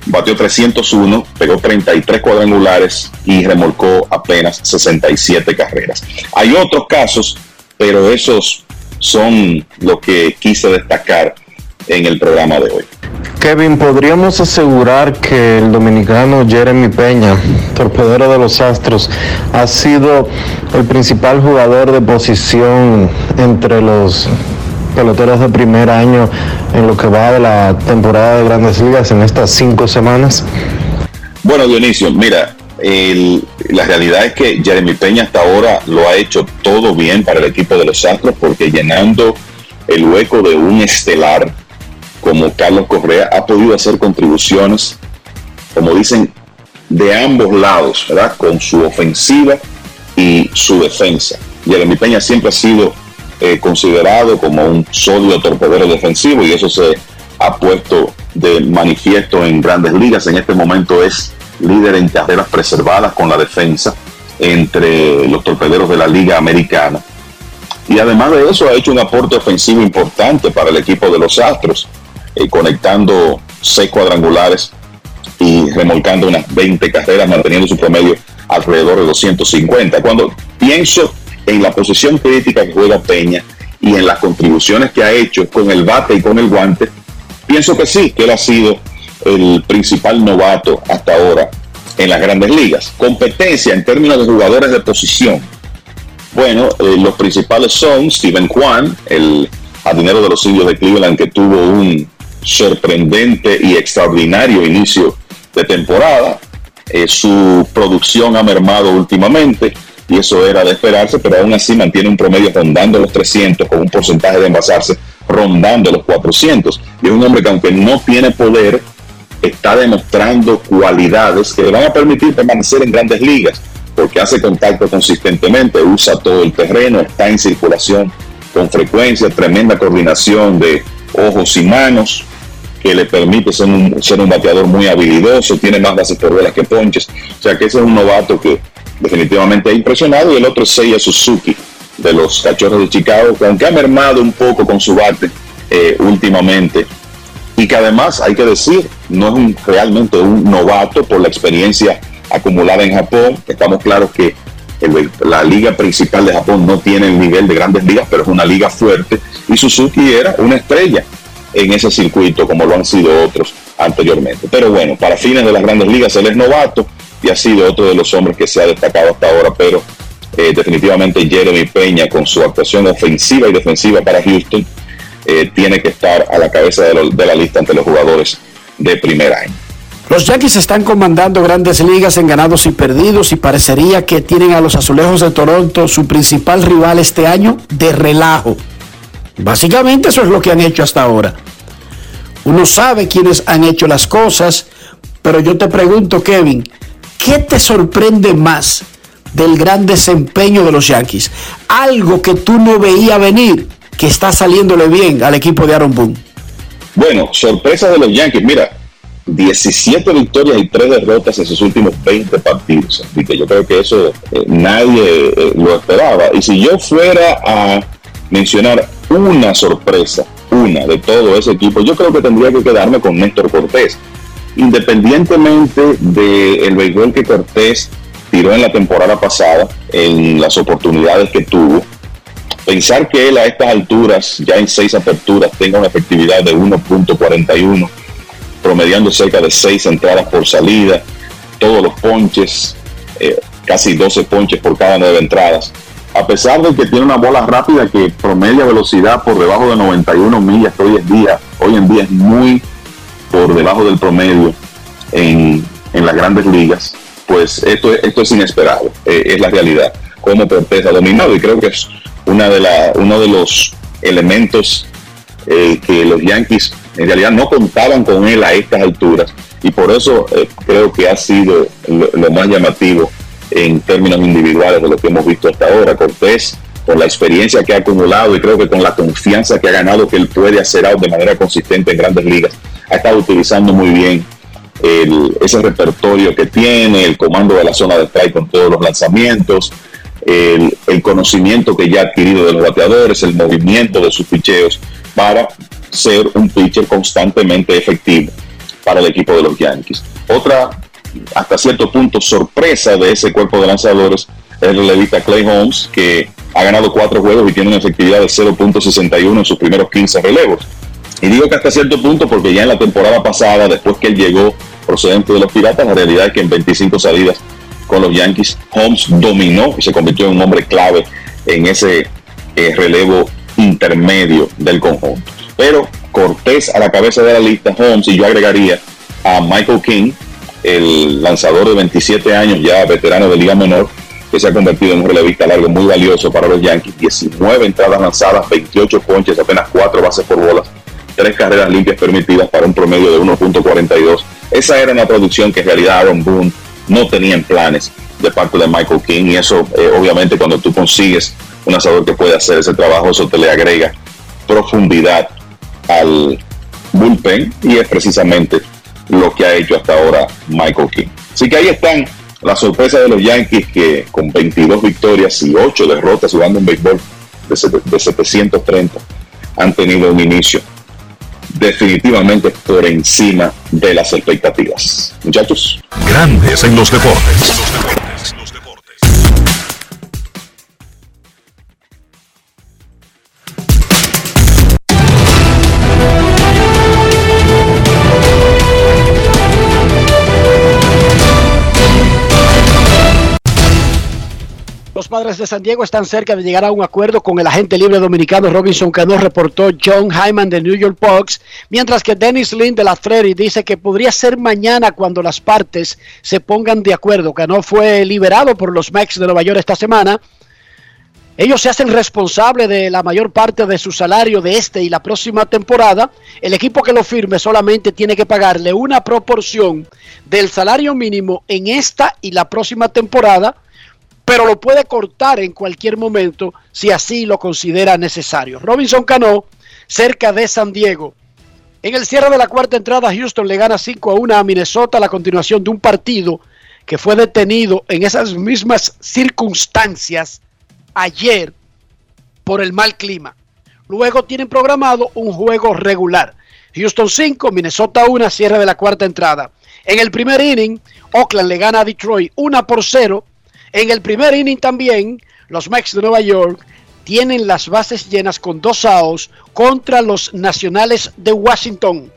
batió 301, pegó 33 cuadrangulares y remolcó apenas 67 carreras. Hay otros casos, pero esos son lo que quise destacar en el programa de hoy. Kevin, ¿podríamos asegurar que el dominicano Jeremy Peña, torpedero de los Astros, ha sido el principal jugador de posición entre los peloteros de primer año en lo que va de la temporada de grandes ligas en estas cinco semanas? Bueno, Dionisio, mira, el- la realidad es que Jeremy Peña hasta ahora lo ha hecho todo bien para el equipo de los Astros porque llenando el hueco de un estelar como Carlos Correa ha podido hacer contribuciones, como dicen, de ambos lados, ¿verdad? Con su ofensiva y su defensa. Jeremy Peña siempre ha sido eh, considerado como un sólido torpedero defensivo y eso se ha puesto de manifiesto en grandes ligas. En este momento es líder en carreras preservadas con la defensa entre los torpederos de la Liga Americana. Y además de eso ha hecho un aporte ofensivo importante para el equipo de los Astros, eh, conectando seis cuadrangulares y remolcando unas 20 carreras, manteniendo su promedio alrededor de 250. Cuando pienso en la posición crítica que juega Peña y en las contribuciones que ha hecho con el bate y con el guante, pienso que sí, que él ha sido el principal novato hasta ahora en las grandes ligas. Competencia en términos de jugadores de posición. Bueno, eh, los principales son Steven Kwan, el jardinero de los indios de Cleveland, que tuvo un sorprendente y extraordinario inicio de temporada. Eh, su producción ha mermado últimamente y eso era de esperarse, pero aún así mantiene un promedio rondando los 300 con un porcentaje de envasarse rondando los 400. Y es un hombre que aunque no tiene poder, está demostrando cualidades que le van a permitir permanecer en grandes ligas, porque hace contacto consistentemente, usa todo el terreno, está en circulación con frecuencia, tremenda coordinación de ojos y manos, que le permite ser un, ser un bateador muy habilidoso, tiene más bases por que ponches. O sea que ese es un novato que definitivamente ha impresionado. Y el otro es Seiya Suzuki, de los Cachorros de Chicago, que aunque ha mermado un poco con su bate eh, últimamente, y que además, hay que decir, no es un, realmente un novato por la experiencia acumulada en Japón. Estamos claros que la liga principal de Japón no tiene el nivel de grandes ligas, pero es una liga fuerte. Y Suzuki era una estrella en ese circuito, como lo han sido otros anteriormente. Pero bueno, para fines de las grandes ligas, él es novato y ha sido otro de los hombres que se ha destacado hasta ahora, pero eh, definitivamente Jeremy Peña, con su actuación ofensiva y defensiva para Houston, eh, tiene que estar a la cabeza de, de la lista ante los jugadores de primer año. Los Yankees están comandando grandes ligas en ganados y perdidos y parecería que tienen a los Azulejos de Toronto, su principal rival este año, de relajo. Básicamente eso es lo que han hecho hasta ahora. Uno sabe quiénes han hecho las cosas, pero yo te pregunto, Kevin, ¿qué te sorprende más del gran desempeño de los Yankees? Algo que tú no veías venir, que está saliéndole bien al equipo de Aaron Boone. Bueno, sorpresa de los Yankees. Mira, 17 victorias y 3 derrotas en sus últimos 20 partidos. Así yo creo que eso eh, nadie eh, lo esperaba. Y si yo fuera a mencionar una sorpresa, de todo ese equipo, yo creo que tendría que quedarme con Néstor Cortés. Independientemente del béisbol que Cortés tiró en la temporada pasada, en las oportunidades que tuvo, pensar que él a estas alturas, ya en seis aperturas, tenga una efectividad de 1.41, promediando cerca de seis entradas por salida, todos los ponches, eh, casi 12 ponches por cada nueve entradas. A pesar de que tiene una bola rápida que promedia velocidad por debajo de 91 millas hoy en día, hoy en día es muy por debajo del promedio en, en las grandes ligas, pues esto, es- esto es inesperado, eh, es la realidad. Como Cortés ha dominado y creo que es una de la, uno de los elementos eh, que los Yankees en realidad no contaban con él a estas alturas y por eso eh, creo que ha sido lo más llamativo en términos individuales de lo que hemos visto hasta ahora. Cortés, con la experiencia que ha acumulado y creo que con la confianza que ha ganado que él puede hacer out de manera consistente en grandes ligas, ha estado utilizando muy bien el- ese repertorio que tiene, el comando de la zona de strike con todos los lanzamientos, el, el conocimiento que ya ha adquirido de los bateadores, el movimiento de sus picheos para ser un pitcher constantemente efectivo para el equipo de los Yankees. Otra, hasta cierto punto, sorpresa de ese cuerpo de lanzadores es el relevista Clay Holmes, que ha ganado cuatro juegos y tiene una efectividad de 0.61 en sus primeros 15 relevos. Y digo que hasta cierto punto porque ya en la temporada pasada, después que él llegó procedente de los Piratas, la realidad es que en 25 salidas con los Yankees, Holmes dominó y se convirtió en un hombre clave en ese eh, relevo intermedio del conjunto. Pero Cortés a la cabeza de la lista, Holmes, y yo agregaría a Michael King, el lanzador de 27 años, ya veterano de Liga Menor, que se ha convertido en un relevista largo muy valioso para los Yankees. 19 entradas lanzadas, 28 ponches, apenas 4 bases por bolas, 3 carreras limpias permitidas para un promedio de 1.42. Esa era una producción que en realidad Aaron Boone no tenía en planes de parte de Michael King y eso eh, obviamente cuando tú consigues un lanzador que puede hacer ese trabajo, eso te le agrega profundidad al bullpen y es precisamente lo que ha hecho hasta ahora Michael King. Así que ahí están las sorpresas de los Yankees que con 22 victorias y 8 derrotas jugando un béisbol de 730 han tenido un inicio definitivamente por encima de las expectativas. Muchachos. Grandes en los deportes. Padres de San Diego están cerca de llegar a un acuerdo con el agente libre dominicano Robinson Cano, reportó John Hyman de New York Post, mientras que Dennis Lynn de la Freri dice que podría ser mañana cuando las partes se pongan de acuerdo. Cano fue liberado por los Mets de Nueva York esta semana. Ellos se hacen responsables de la mayor parte de su salario de este y la próxima temporada. El equipo que lo firme solamente tiene que pagarle una proporción del salario mínimo en esta y la próxima temporada pero lo puede cortar en cualquier momento si así lo considera necesario. Robinson Cano, cerca de San Diego. En el cierre de la cuarta entrada, Houston le gana 5 a 1 a Minnesota a la continuación de un partido que fue detenido en esas mismas circunstancias ayer por el mal clima. Luego tienen programado un juego regular. Houston 5, Minnesota 1, cierre de la cuarta entrada. En el primer inning, Oakland le gana a Detroit 1 por 0 en el primer inning también, los Mets de Nueva York tienen las bases llenas con dos outs contra los Nacionales de Washington.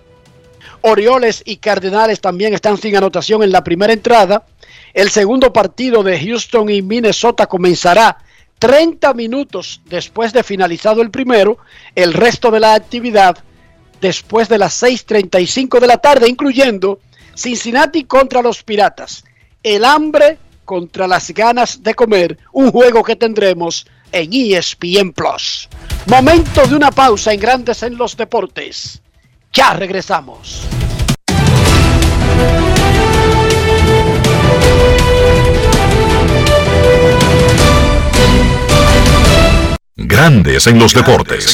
Orioles y Cardenales también están sin anotación en la primera entrada. El segundo partido de Houston y Minnesota comenzará 30 minutos después de finalizado el primero. El resto de la actividad después de las 6.35 de la tarde, incluyendo Cincinnati contra los Piratas. El hambre contra las ganas de comer, un juego que tendremos en ESPN Plus. Momento de una pausa en Grandes en los Deportes. Ya regresamos. Grandes en los deportes.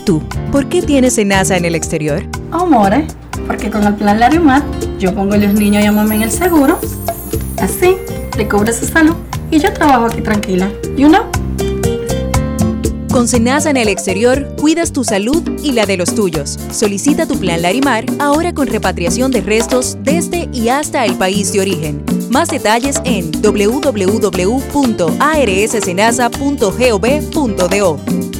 ¿Y tú? ¿Por qué tienes enaza en el exterior? Amore, porque con el plan Larimar yo pongo a los niños y a mamá en el seguro. Así, le cubre su salud y yo trabajo aquí tranquila. ¿Y uno? Con Senasa en el exterior, cuidas tu salud y la de los tuyos. Solicita tu plan Larimar ahora con repatriación de restos desde y hasta el país de origen. Más detalles en www.arssenasa.gov.do.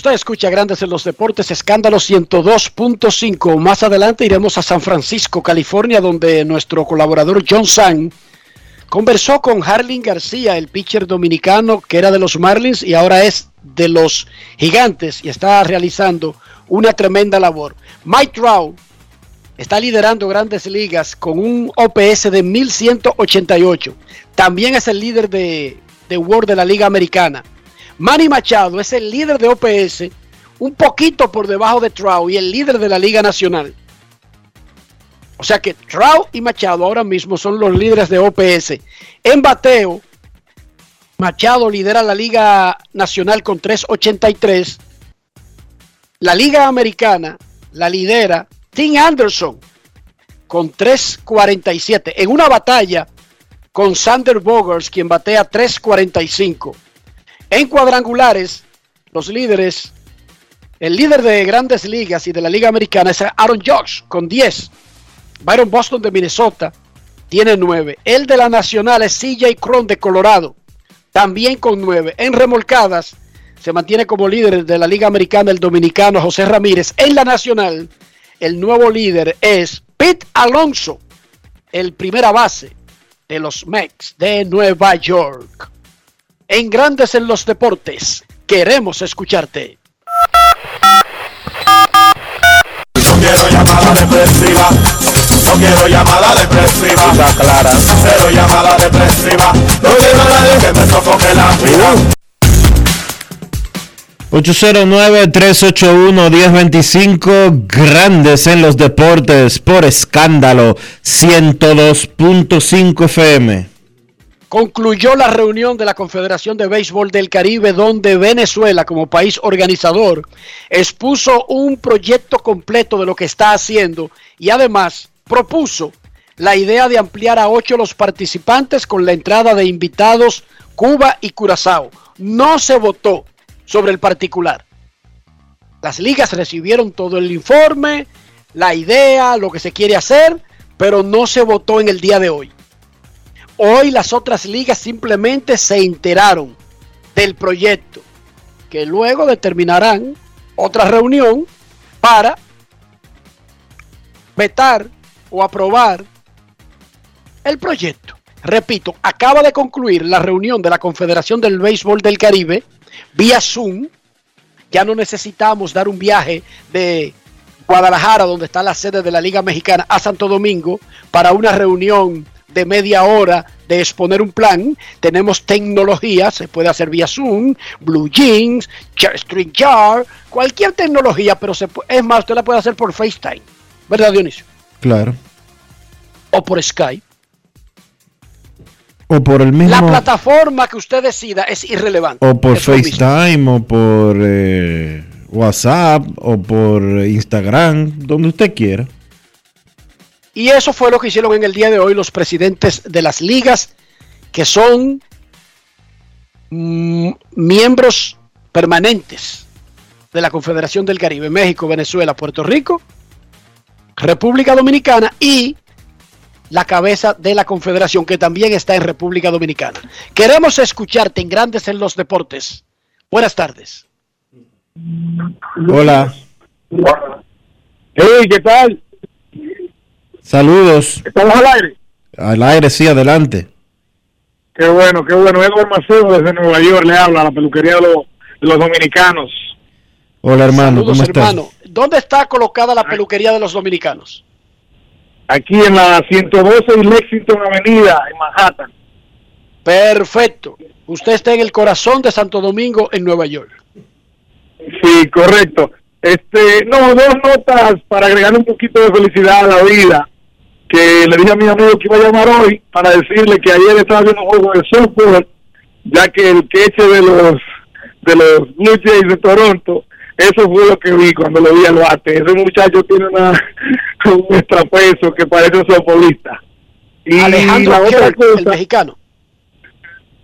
Usted escucha Grandes en los Deportes, escándalo 102.5. Más adelante iremos a San Francisco, California, donde nuestro colaborador John Sang conversó con Harling García, el pitcher dominicano que era de los Marlins y ahora es de los Gigantes y está realizando una tremenda labor. Mike Trout está liderando grandes ligas con un OPS de 1188. También es el líder de, de World de la Liga Americana. Manny Machado es el líder de OPS, un poquito por debajo de Trout y el líder de la Liga Nacional. O sea que Trout y Machado ahora mismo son los líderes de OPS. En bateo, Machado lidera la Liga Nacional con 383. La Liga Americana la lidera Tim Anderson con 347. En una batalla con Sander Bogers, quien batea 345. En cuadrangulares, los líderes, el líder de grandes ligas y de la Liga Americana es Aaron Judge con 10. Byron Boston de Minnesota tiene 9. El de la Nacional es CJ Cron de Colorado, también con 9. En remolcadas se mantiene como líder de la Liga Americana el dominicano José Ramírez. En la Nacional, el nuevo líder es Pete Alonso, el primera base de los Mex de Nueva York. En Grandes en los Deportes, queremos escucharte. No quiero llamada depresiva. No quiero llamada depresiva. Está clara. Cero llamada depresiva. No quiero nadie que me sofoque la vida. 809-381-1025, grandes en los deportes por escándalo 102.5 FM. Concluyó la reunión de la Confederación de Béisbol del Caribe donde Venezuela como país organizador expuso un proyecto completo de lo que está haciendo y además propuso la idea de ampliar a ocho los participantes con la entrada de invitados Cuba y Curazao. No se votó sobre el particular. Las ligas recibieron todo el informe, la idea, lo que se quiere hacer, pero no se votó en el día de hoy. Hoy las otras ligas simplemente se enteraron del proyecto, que luego determinarán otra reunión para vetar o aprobar el proyecto. Repito, acaba de concluir la reunión de la Confederación del Béisbol del Caribe vía Zoom. Ya no necesitamos dar un viaje de Guadalajara, donde está la sede de la Liga Mexicana, a Santo Domingo para una reunión de media hora de exponer un plan. Tenemos tecnología, se puede hacer vía Zoom, Blue Jeans, String Jar, cualquier tecnología, pero se es más, usted la puede hacer por FaceTime, ¿verdad, Dionisio? Claro. O por Skype. O por el mismo. La plataforma que usted decida es irrelevante. O por. FaceTime, o por eh, WhatsApp, o por Instagram, donde usted quiera. Y eso fue lo que hicieron en el día de hoy los presidentes de las ligas, que son mm, miembros permanentes de la Confederación del Caribe, México, Venezuela, Puerto Rico, República Dominicana y la cabeza de la Confederación, que también está en República Dominicana. Queremos escucharte en Grandes en los Deportes. Buenas tardes. Hola. Hey, ¿qué tal? Saludos. ¿Estamos al aire? Al aire, sí, adelante. Qué bueno, qué bueno. Edward Maceo desde Nueva York le habla a la peluquería de los, de los dominicanos. Hola hermano, Saludos, ¿cómo estás? hermano. ¿Dónde está colocada la peluquería de los dominicanos? Aquí en la 112 y Lexington Avenida, en Manhattan. Perfecto. Usted está en el corazón de Santo Domingo, en Nueva York. Sí, correcto. Este, no, dos notas para agregar un poquito de felicidad a la vida. Que le dije a mi amigo que iba a llamar hoy para decirle que ayer estaba viendo un juego de softball, ya que el queche de los de los Blue Jays de Toronto, eso fue lo que vi cuando lo vi al bate. Ese muchacho tiene una, <laughs> un extrapeso que parece un softballista. Y Alejandro la otra Kirk, el cosa, mexicano.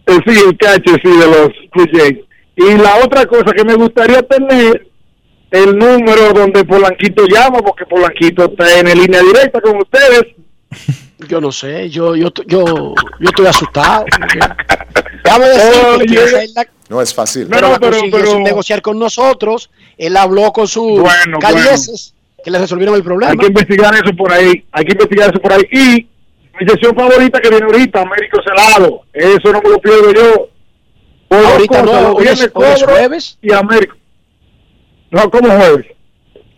eh, sí, el cache, sí, de los Blue Jays. Y la otra cosa que me gustaría tener el número donde Polanquito llama, porque Polanquito está en línea directa con ustedes. <laughs> Yo no sé, yo yo yo yo estoy asustado. Es la- No es fácil. pero, No, la pero- consiguió pero- sin negociar con nosotros. Él habló con sus Bueno, que le resolvieron el problema. Hay que investigar eso por ahí, hay que investigar eso por ahí. Y mi sesión favorita que viene ahorita, Américo Celado, eso no me lo pierdo yo. Por Ahorita no, cosas, hoy es- hoy es jueves. Y Américo. No, ¿cómo jueves?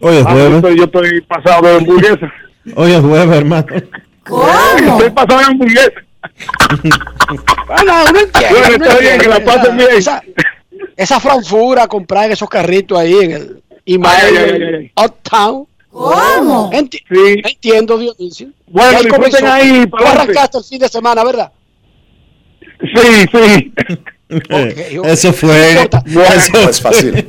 Hoy es Ah, yo, jueves. estoy, yo estoy pasado de hamburguesa. Hoy es jueves, hermano. Estoy pasado de hamburguesa. Bueno, uno entiende, Bueno, está bien, que la pasen bien. Esa, esa franfura comprar en esos carritos ahí en el Imael. Uptown. ¿Cómo? Enti- Sí. Entiendo, Dionisio. Bueno, disfruten comenzó. ahí, Tú arrancaste el fin de semana, ¿verdad? Sí, sí. <laughs> ok. Eso No <laughs> fue. importa. No Eso es fácil.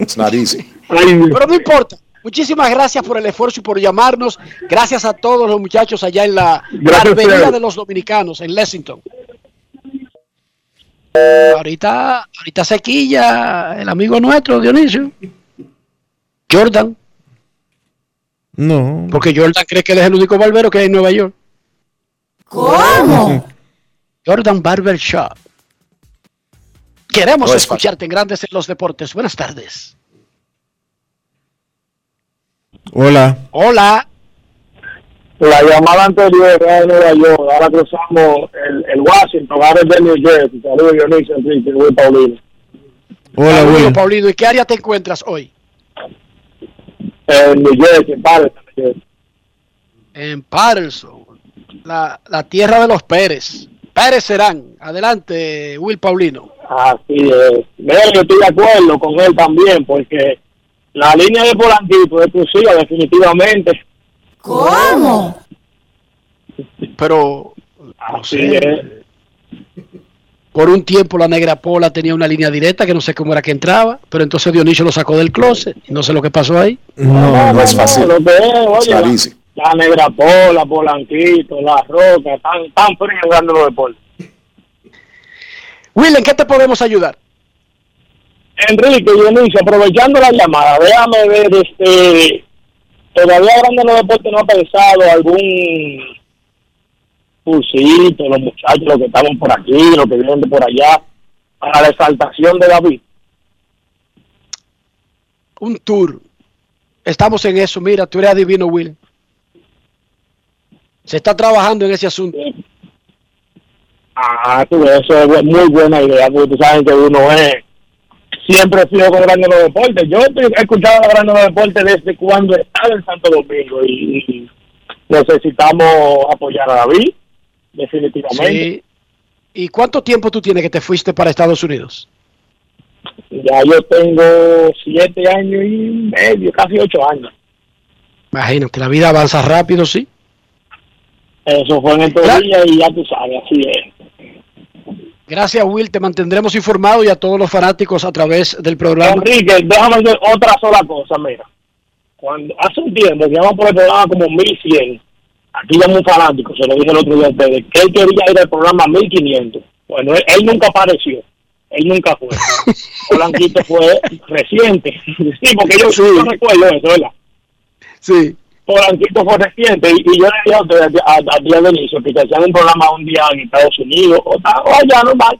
It's not easy. Pero no importa. Muchísimas gracias por el esfuerzo y por llamarnos. Gracias a todos los muchachos allá en la barbería de los dominicanos en Lexington. Ahorita, ahorita sequilla el amigo nuestro, Dionisio. Jordan, No. porque Jordan cree que él es el único barbero que hay en Nueva York. ¿Cómo? Jordan Barber Shop. Queremos No es escucharte en Grandes en los Deportes. Buenas tardes. Hola. Hola. La llamada anterior era de Nueva York, ahora cruzamos el, el Washington, ahora es de New Jersey. Saludos, Dionisio, Enrique, Luis Paulino. Hola, Will. Paulino. ¿Y qué área te encuentras hoy? En New Jersey. New Jersey. En Patterson, la, la tierra de los Pérez. Pérez serán. Adelante, Will Paulino. Así es. Mira, yo estoy de acuerdo con él también, porque la línea de Polanquito es exclusiva, definitivamente. ¿Cómo? Pero, no Así sé, es. por un tiempo la Negra Pola tenía una línea directa que no sé cómo era que entraba, pero entonces Dionisio lo sacó del closet y no sé lo que pasó ahí. No, No es fácil. Lo que es, It's oye, la Negra Pola, Polanquito, La Roca, están tan fríos jugando los deportes. Will, ¿en qué te podemos ayudar? Enrique, Dionisio, aprovechando la llamada, déjame ver, este, todavía Grande los Deportes no ha pensado algún cursito, los muchachos, los que estamos por aquí, los que vienen de por allá, para la exaltación de David. Un tour. Estamos en eso, mira, tú eres adivino, Will. Se está trabajando en ese asunto. Ah, tú, eso es muy buena idea, porque tú sabes que uno es siempre fijo con Grande los Deportes. Yo he escuchado a Grande los Deportes desde cuando estaba en Santo Domingo y, necesitamos apoyar a David, definitivamente. Sí. ¿Y cuánto tiempo tú tienes que te fuiste para Estados Unidos? Ya yo tengo siete años y medio, casi ocho años. Imagínate, la vida avanza rápido, sí. Eso fue en estos Claro. y ya tú sabes, así es. Gracias, Will. Te mantendremos informado y a todos los fanáticos a través del programa. Enrique, déjame decir otra sola cosa, mira. Cuando hace un tiempo que llamamos por el programa como 1100, aquí llamó un fanático, se lo dije el otro día a ustedes, que él quería ir al programa 1500. Bueno, él, él nunca apareció, él nunca fue. <laughs> Polanquito fue reciente. <laughs> sí, porque yo, yo recuerdo eso, ¿verdad? Sí. Polanquito fue reciente y, y yo le dije a ustedes a, a, a día de inicio que se hacían un programa un día en Estados Unidos o, o allá normal.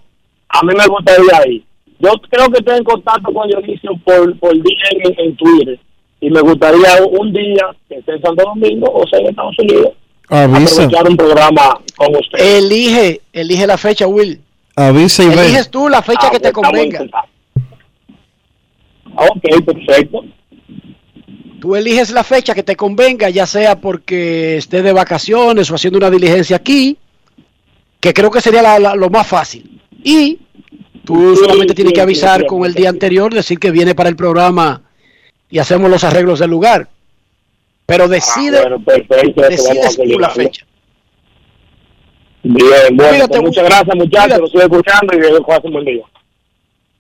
A mí me gustaría ir. Yo creo que estoy en contacto con Dionisio por, por día en, en Twitter y me gustaría un día que esté en Santo Domingo o sea en Estados Unidos Avisa. aprovechar un programa con usted. Elige, elige la fecha, Will. Avisa y ve. Eliges tú la fecha Ah, que te pues, está bueno, convenga. Ok, perfecto. Tú eliges la fecha que te convenga, ya sea porque estés de vacaciones o haciendo una diligencia aquí, que creo que sería la- la- lo más fácil. Y tú solamente tienes que avisar con el día anterior, decir que viene para el programa y hacemos los arreglos del lugar. Pero decide, Ah, bueno, perfecto, decides tú la fecha. Bien, bueno, pues muchas gracias muchachos, lo estoy escuchando y que pasen un buen día.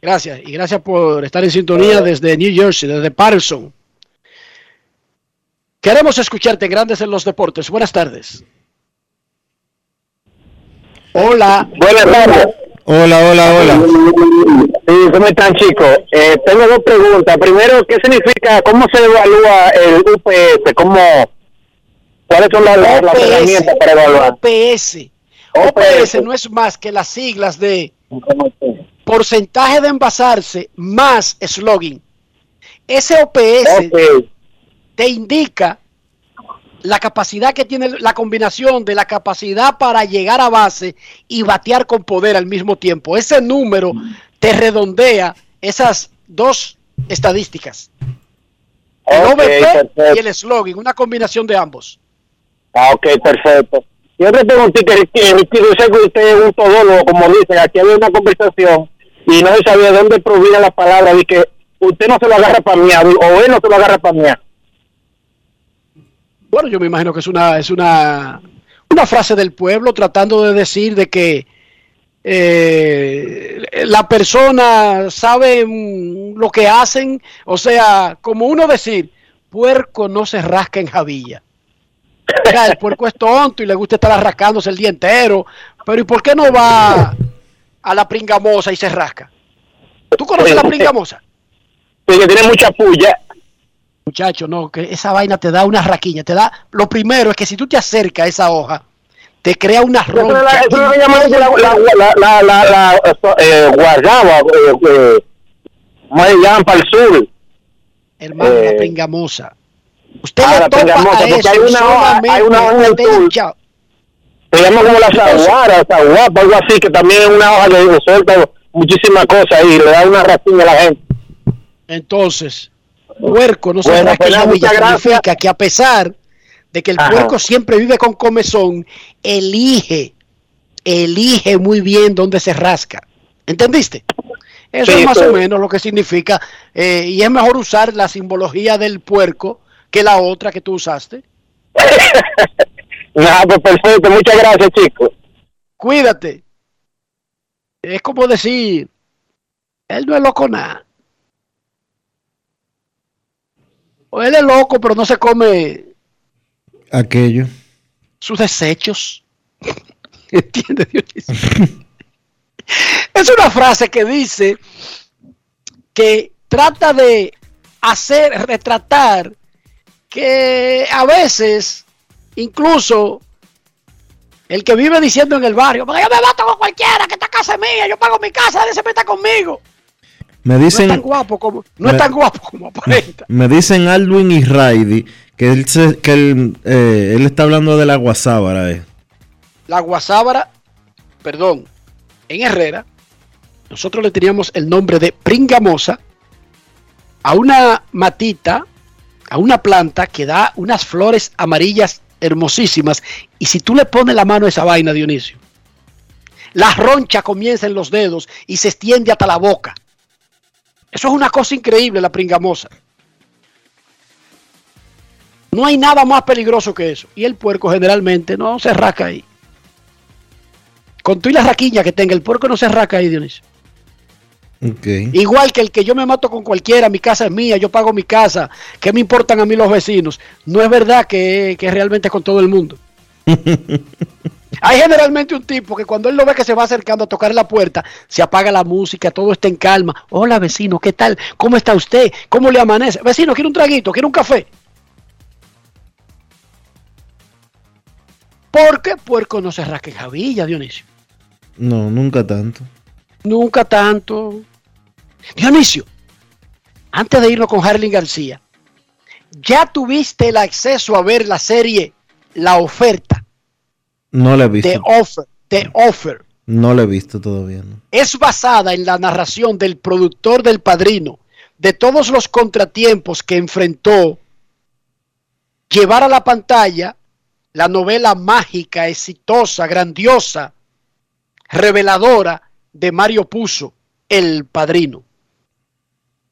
Gracias. Y gracias por estar en sintonía desde New Jersey, desde Patterson. Queremos escucharte, Grandes en los Deportes. Buenas tardes. Hola. Buenas tardes. Hola, hola, hola. Sí, ¿cómo están chicos? Eh, tengo dos preguntas. Primero, ¿qué significa, cómo se evalúa el UPS? ¿Cómo, ¿Cuáles son las, las- las herramientas para evaluar? OPS. OPS no es más que las siglas de porcentaje de envasarse más slogan. Ese OPS te indica la capacidad que tiene la combinación de la capacidad para llegar a base y batear con poder al mismo tiempo. Ese número te redondea esas dos estadísticas. El Ok, OVP perfecto. y el slogan, una combinación de ambos. Ah, ok, perfecto. Y otra preguntita, Ricky, Ricky, yo sé que usted es un todólogo, como dicen, aquí había una conversación y no se sabía de dónde proviene la palabra de que usted no se lo agarra para mí, o él no se lo agarra para mí. Bueno, yo me imagino que es una, es una, una frase del pueblo tratando de decir de que eh, la persona sabe lo que hacen, o sea, como uno decir, puerco no se rasca en jabilla. Mira, el puerco es tonto y le gusta estar rascándose el día entero, pero ¿y por qué no va a la pringamosa y se rasca? ¿Tú conoces la pringamosa? Sí, que tiene mucha puya. Muchacho, no, que esa vaina te da una raquiña, te da, lo primero es que si tú te acercas a esa hoja, te crea una roncha. la- eso es lo que llaman la, la, la, la, la, la, esto, eh, guardaba, eh, eh, ¿cómo se llaman para el sur? Hermano, Eh, la pringamosa. Usted ah, le la topa a eso hay una hoja- hay una hoja en el sur. Se llama como la saguara, saguapa, algo así, que también es una hoja que suelta muchísimas cosas y le da una ración a la gente. Entonces, puerco no rasca en pues, muchas gracias. significa que a pesar de que el Ajá. puerco siempre vive con comezón, elige, elige muy bien dónde se rasca. ¿Entendiste? Eso Sí, es más o menos lo que significa. eh, y es mejor usar la simbología del puerco que la otra que tú usaste. <laughs> Nada, pues perfecto, muchas gracias, chicos. Cuídate. Es como decir, él no es loco nada. O él es loco, pero no se come Aquello. sus desechos. <laughs> ¿Entiendes, Dionisio? <laughs> es una frase que dice que trata de hacer, retratar que a veces, incluso el que vive diciendo en el barrio, porque yo me bato con cualquiera, que esta casa es mía, yo pago mi casa, nadie se meta conmigo. Me No es tan dicen, guapo como, no me- es tan guapo como aparenta. me dicen Alwin y Raidi que él, se- que él, eh, él está hablando de la guasábara. eh. La guasábara, perdón, en Herrera, nosotros le teníamos el nombre de pringamosa a una matita, a una planta que da unas flores amarillas hermosísimas. Y si tú le pones la mano a esa vaina, Dionisio, la roncha comienza en los dedos y se extiende hasta la boca. Eso es una cosa increíble, la pringamosa. No hay nada más peligroso que eso. Y el puerco generalmente no se rasca ahí. Con tú y la raquiña que tenga, el puerco no se rasca ahí, Dionisio. Igual que el que yo me mato con cualquiera, mi casa es mía, yo pago mi casa, ¿qué me importan a mí los vecinos? No es verdad que, que realmente es con todo el mundo. <laughs> Hay generalmente un tipo que cuando él lo ve que se va acercando a tocar la puerta, se apaga la música, todo está en calma. Hola vecino, ¿qué tal? ¿Cómo está usted? ¿Cómo le amanece? Vecino, ¿quiere un traguito? ¿Quiere un café? Porque puerco no se rasca en jabilla, Dionisio. No, nunca tanto. Nunca tanto. Dionisio, antes de irnos con Harling García, ¿ya tuviste el acceso a ver la serie La oferta. No la he visto. The Offer. The Offer. No la he visto todavía. ¿no? Es basada en la narración del productor del padrino de todos los contratiempos que enfrentó llevar a la pantalla la novela mágica, exitosa, grandiosa, reveladora de Mario Puzo, el padrino.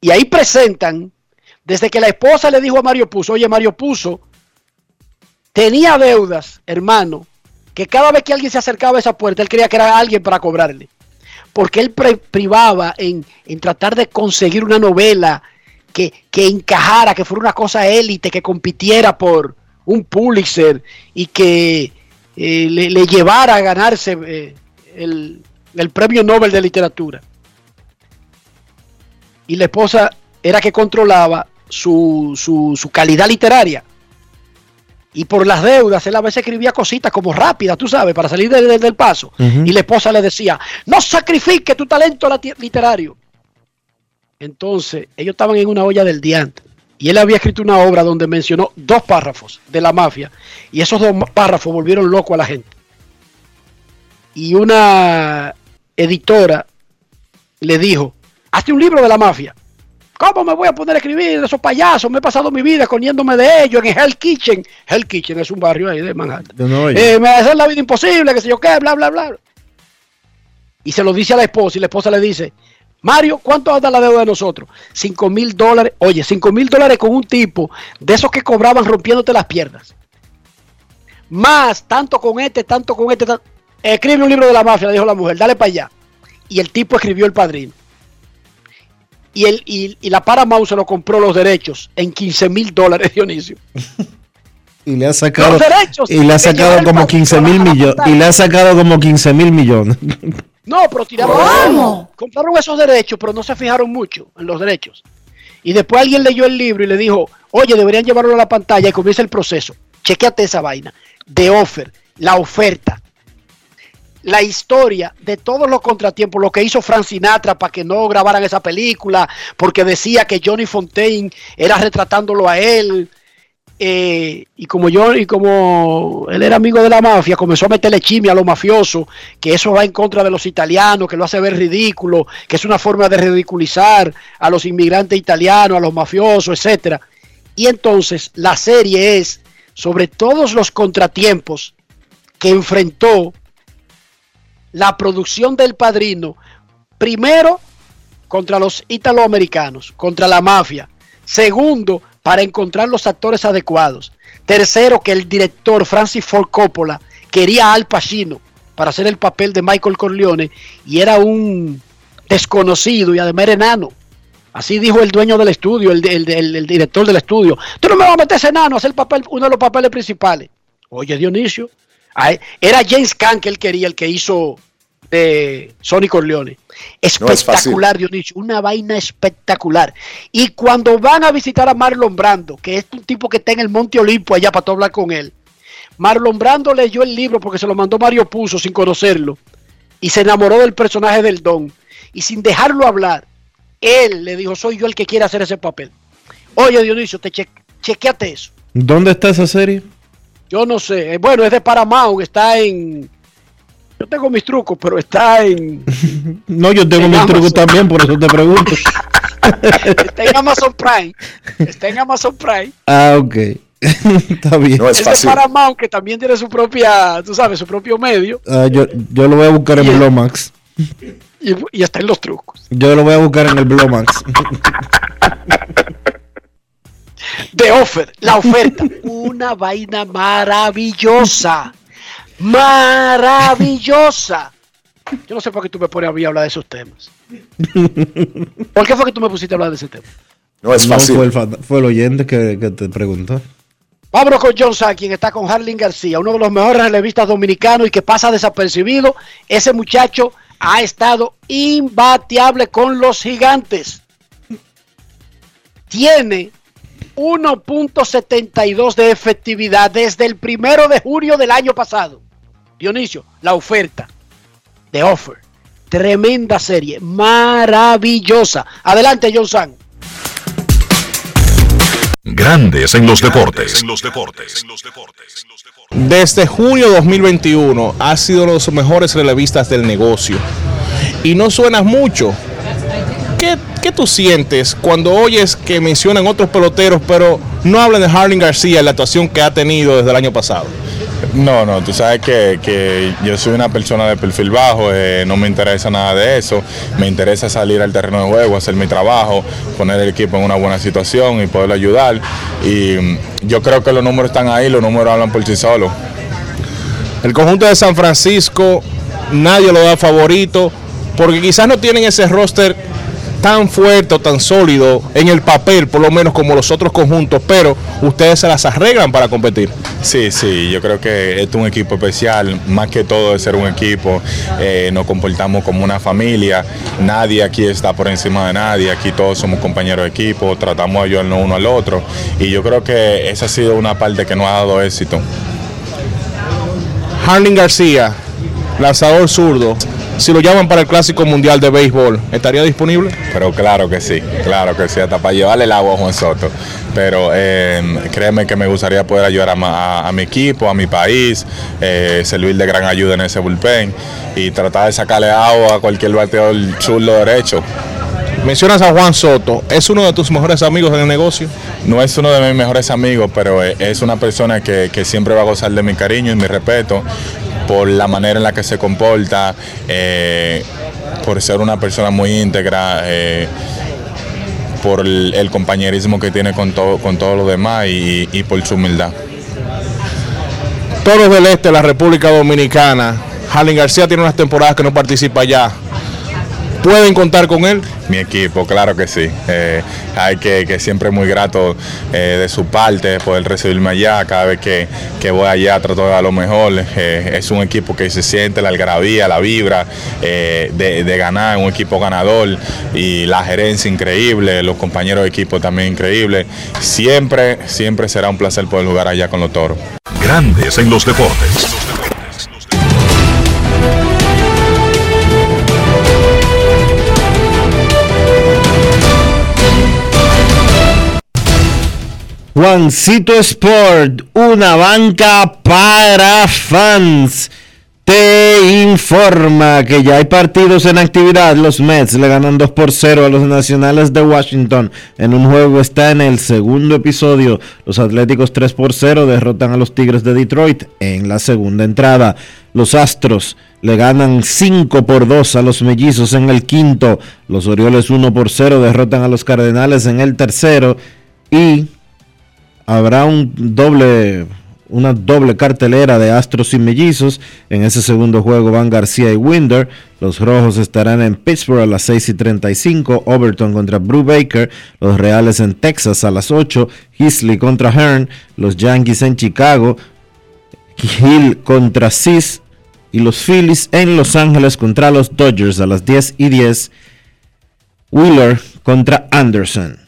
Y ahí presentan, desde que la esposa le dijo a Mario Puzo, oye Mario Puzo, tenía deudas, hermano, que cada vez que alguien se acercaba a esa puerta, él creía que era alguien para cobrarle. Porque él privaba en, en tratar de conseguir una novela que, que encajara, que fuera una cosa élite, que compitiera por un Pulitzer y que eh, le, le llevara a ganarse eh, el, el premio Nobel de Literatura. Y la esposa era que controlaba su, su, su calidad literaria. Y por las deudas, él a veces escribía cositas como rápidas, tú sabes, para salir de- de- del paso. Y la esposa le decía, no sacrifique tu talento literario. Entonces, ellos estaban en una olla del diante. Y él había escrito una obra donde mencionó dos párrafos de la mafia. Y esos dos párrafos volvieron loco a la gente. Y una editora le dijo, hazte un libro de la mafia. ¿Cómo me voy a poner a escribir de esos payasos? Me he pasado mi vida comiéndome de ellos en Hell Kitchen. Hell Kitchen es un barrio ahí de Manhattan. York. Eh, me hace la vida imposible, que sé yo qué, bla, bla, bla. Y se lo dice a la esposa y la esposa le dice, Mario, ¿cuánto anda la deuda de nosotros? Cinco mil dólares. Oye, cinco mil dólares con un tipo de esos que cobraban rompiéndote las piernas. Más, tanto con este, tanto con este. Escribe un libro de la mafia, le dijo la mujer, dale para allá. Y el tipo escribió el padrino. Y, el, y, y la Paramount se lo compró los derechos en 15 mil dólares, Dionisio. <laughs> Y le ha sacado, Los derechos y le ha sacado como padrino 15 mil millones. Y le ha sacado como 15 mil millones. <laughs> No, pero tiraron. Compraron esos derechos, pero no se fijaron mucho en los derechos. Y después alguien leyó el libro y le dijo, oye, deberían llevarlo a la pantalla y comienza el proceso. Chequeate esa vaina. De offer, la oferta. La historia de todos los contratiempos, lo que hizo Frank Sinatra para que no grabaran esa película, porque decía que Johnny Fontaine era retratándolo a él. eh, y como yo, y como él era amigo de la mafia, comenzó a meterle chimia a los mafiosos, que eso va en contra de los italianos, que lo hace ver ridículo, que es una forma de ridiculizar a los inmigrantes italianos, a los mafiosos, etcétera. Y entonces la serie es sobre todos los contratiempos que enfrentó la producción del padrino, primero contra los italoamericanos, contra la mafia. Segundo, para encontrar los actores adecuados. Tercero, que el director Francis Ford Coppola quería Al Pacino para hacer el papel de Michael Corleone y era un desconocido y además era enano. Así dijo el dueño del estudio, el, el- director del estudio. Tú no me vas a meter ese enano a hacer el papel, uno de los papeles principales. Oye, Dionisio, era James Caan que él quería, el que hizo de Sonny Corleone. No es fácil. Espectacular, Dionisio, una vaina espectacular. Y cuando van a visitar a Marlon Brando, que es un tipo que está en el Monte Olimpo allá para tú hablar con él, Marlon Brando leyó el libro porque se lo mandó Mario Puzo sin conocerlo y se enamoró del personaje del Don. Y sin dejarlo hablar, él le dijo, soy yo el que quiere hacer ese papel. Oye, Dionisio, te che- chequeate eso. ¿Dónde está esa serie? Yo no sé. Eh, Bueno, es de Paramount, está en... Yo tengo mis trucos, pero está en... <laughs> No, yo tengo En mis Amazon. trucos también, por eso te pregunto. <laughs> Está en Amazon Prime. Está en Amazon Prime. Ah, ok. <laughs> está bien. No es Es de. Paramount, que también tiene su propia, tú sabes, su propio medio. Ah, yo, yo lo voy a buscar en Y Blomax. Y, y está en los trucos. Yo lo voy a buscar en el Blomax. De offer, la oferta. Una vaina maravillosa. Maravillosa. Yo no sé por qué tú me pones a mí a hablar de esos temas. ¿Por qué fue que tú me pusiste a hablar de ese tema? No es No, fácil. fue el, fa- fue el oyente que, que te preguntó. Vámonos con John San, quien está con Harling García, uno de los mejores relevistas dominicanos y que pasa desapercibido. Ese muchacho ha estado imbateable con los gigantes. Tiene 1.72 de efectividad desde el primero de junio del año pasado. Dionisio, la oferta de offer. Tremenda serie, maravillosa. Adelante, John San. Grandes en los deportes. Desde junio 2021 ha sido uno de los mejores relevistas del negocio. Y no suenas mucho. ¿Qué, tú sientes cuando oyes que mencionan otros peloteros, pero no hablan de Harlan García la actuación que ha tenido desde el año pasado? No, no, tú sabes que, que yo soy una persona de perfil bajo, eh, no me interesa nada de eso, me interesa salir al terreno de juego, hacer mi trabajo, poner el equipo en una buena situación y poderlo ayudar. Y mm, yo creo que los números están ahí, los números hablan por sí solos. El conjunto de San Francisco, nadie lo da favorito, porque quizás no tienen ese roster tan fuerte o tan sólido en el papel, por lo menos como los otros conjuntos, pero ustedes se las arreglan para competir. Sí, sí, yo creo que es un equipo especial, más que todo de ser un equipo, eh, nos comportamos como una familia, nadie aquí está por encima de nadie, aquí todos somos compañeros de equipo, tratamos de ayudarnos uno al otro y yo creo que esa ha sido una parte que nos ha dado éxito. Harlan García, lanzador zurdo, si lo llaman para el Clásico Mundial de Béisbol, ¿estaría disponible? Pero claro que sí, claro que sí, hasta para llevarle el agua a Juan Soto. Pero eh, créeme que me gustaría poder ayudar a, a, a mi equipo, a mi país, eh, servir de gran ayuda en ese bullpen y tratar de sacarle agua a cualquier bateador zurdo derecho. Mencionas a Juan Soto, ¿es uno de tus mejores amigos en el negocio? No es uno de mis mejores amigos, pero es una persona que, que siempre va a gozar de mi cariño y mi respeto por la manera en la que se comporta, eh, por ser una persona muy íntegra, eh, por el, compañerismo que tiene con, todo, con todos los demás y, por su humildad. Toros del Este, la República Dominicana. Harlan García tiene unas temporadas que no participa ya. ¿Pueden contar con él? Mi equipo, claro que sí. Eh, hay que, que siempre muy grato eh, de su parte poder recibirme allá. Cada vez que, que voy allá trato de dar lo mejor. Eh, es un equipo que se siente la algarabía, la vibra de, de, ganar, un equipo ganador y la gerencia increíble, los compañeros de equipo también increíbles. Siempre, siempre será un placer poder jugar allá con los toros. Grandes en los deportes. Juancito Sport, una banca para fans. Te informa que ya hay partidos en actividad. Los Mets le ganan 2 por 0 a los Nacionales de Washington. En un juego está en el segundo episodio. Los Atléticos 3 por 0 derrotan a los Tigres de Detroit en la segunda entrada. Los Astros le ganan 5 por 2 a los Mellizos en el quinto. Los Orioles 1 por 0 derrotan a los Cardenales en el tercero. Y habrá un doble, una doble cartelera de Astros y Mellizos. En ese segundo juego van García y Winder. Los Rojos estarán en Pittsburgh a las 6 y 35. Overton contra Brew Baker. Los Reales en Texas a las 8. Hisley contra Hearn. Los Yankees en Chicago. Hill contra Cis. Y los Phillies en Los Ángeles contra los Dodgers a las 10 y 10. Wheeler contra Anderson.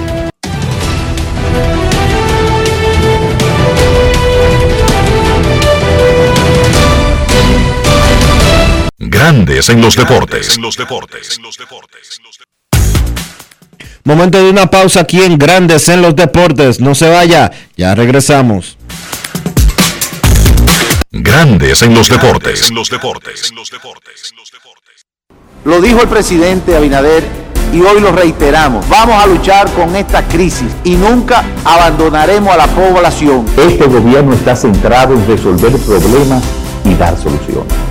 Grandes en los deportes. Momento de una pausa aquí en Grandes en los deportes. No se vaya, ya regresamos. Grandes en los deportes. Lo dijo el presidente Abinader y hoy lo reiteramos. Vamos a luchar con esta crisis y nunca abandonaremos a la población. Este gobierno está centrado en resolver problemas y dar soluciones.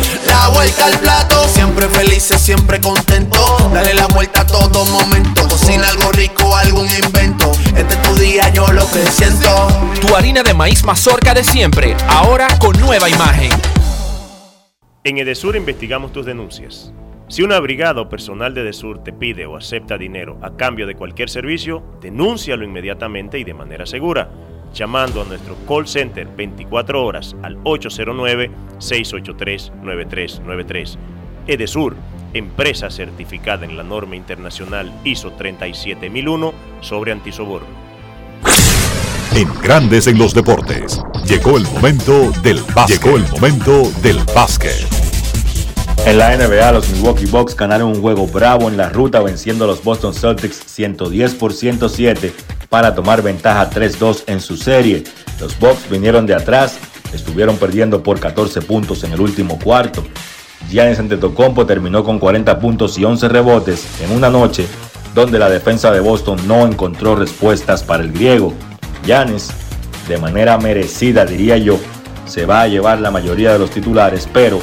La vuelta al plato, siempre felices, siempre contento. Dale la vuelta a todo momento. Cocina algo rico, algún invento. Este es tu día, yo lo que siento. Tu harina de maíz mazorca de siempre, ahora con nueva imagen. En Edesur investigamos tus denuncias. Si una brigada o personal de Edesur te pide o acepta dinero a cambio de cualquier servicio, denúncialo inmediatamente y de manera segura, llamando a nuestro call center 24 horas al 809-683-9393. Edesur, empresa certificada en la norma internacional ISO 37001 sobre antisoborno. En Grandes en los Deportes. Llegó el momento del básquet. Llegó el momento del básquet. En la NBA, los Milwaukee Bucks ganaron un juego bravo en la ruta venciendo a los Boston Celtics 110 por 107 para tomar ventaja 3-2 en su serie. Los Bucks vinieron de atrás, estuvieron perdiendo por 14 puntos en el último cuarto. Giannis Antetokounmpo terminó con 40 puntos y 11 rebotes en una noche donde la defensa de Boston no encontró respuestas para el griego. Giannis, de manera merecida diría yo, se va a llevar la mayoría de los titulares, pero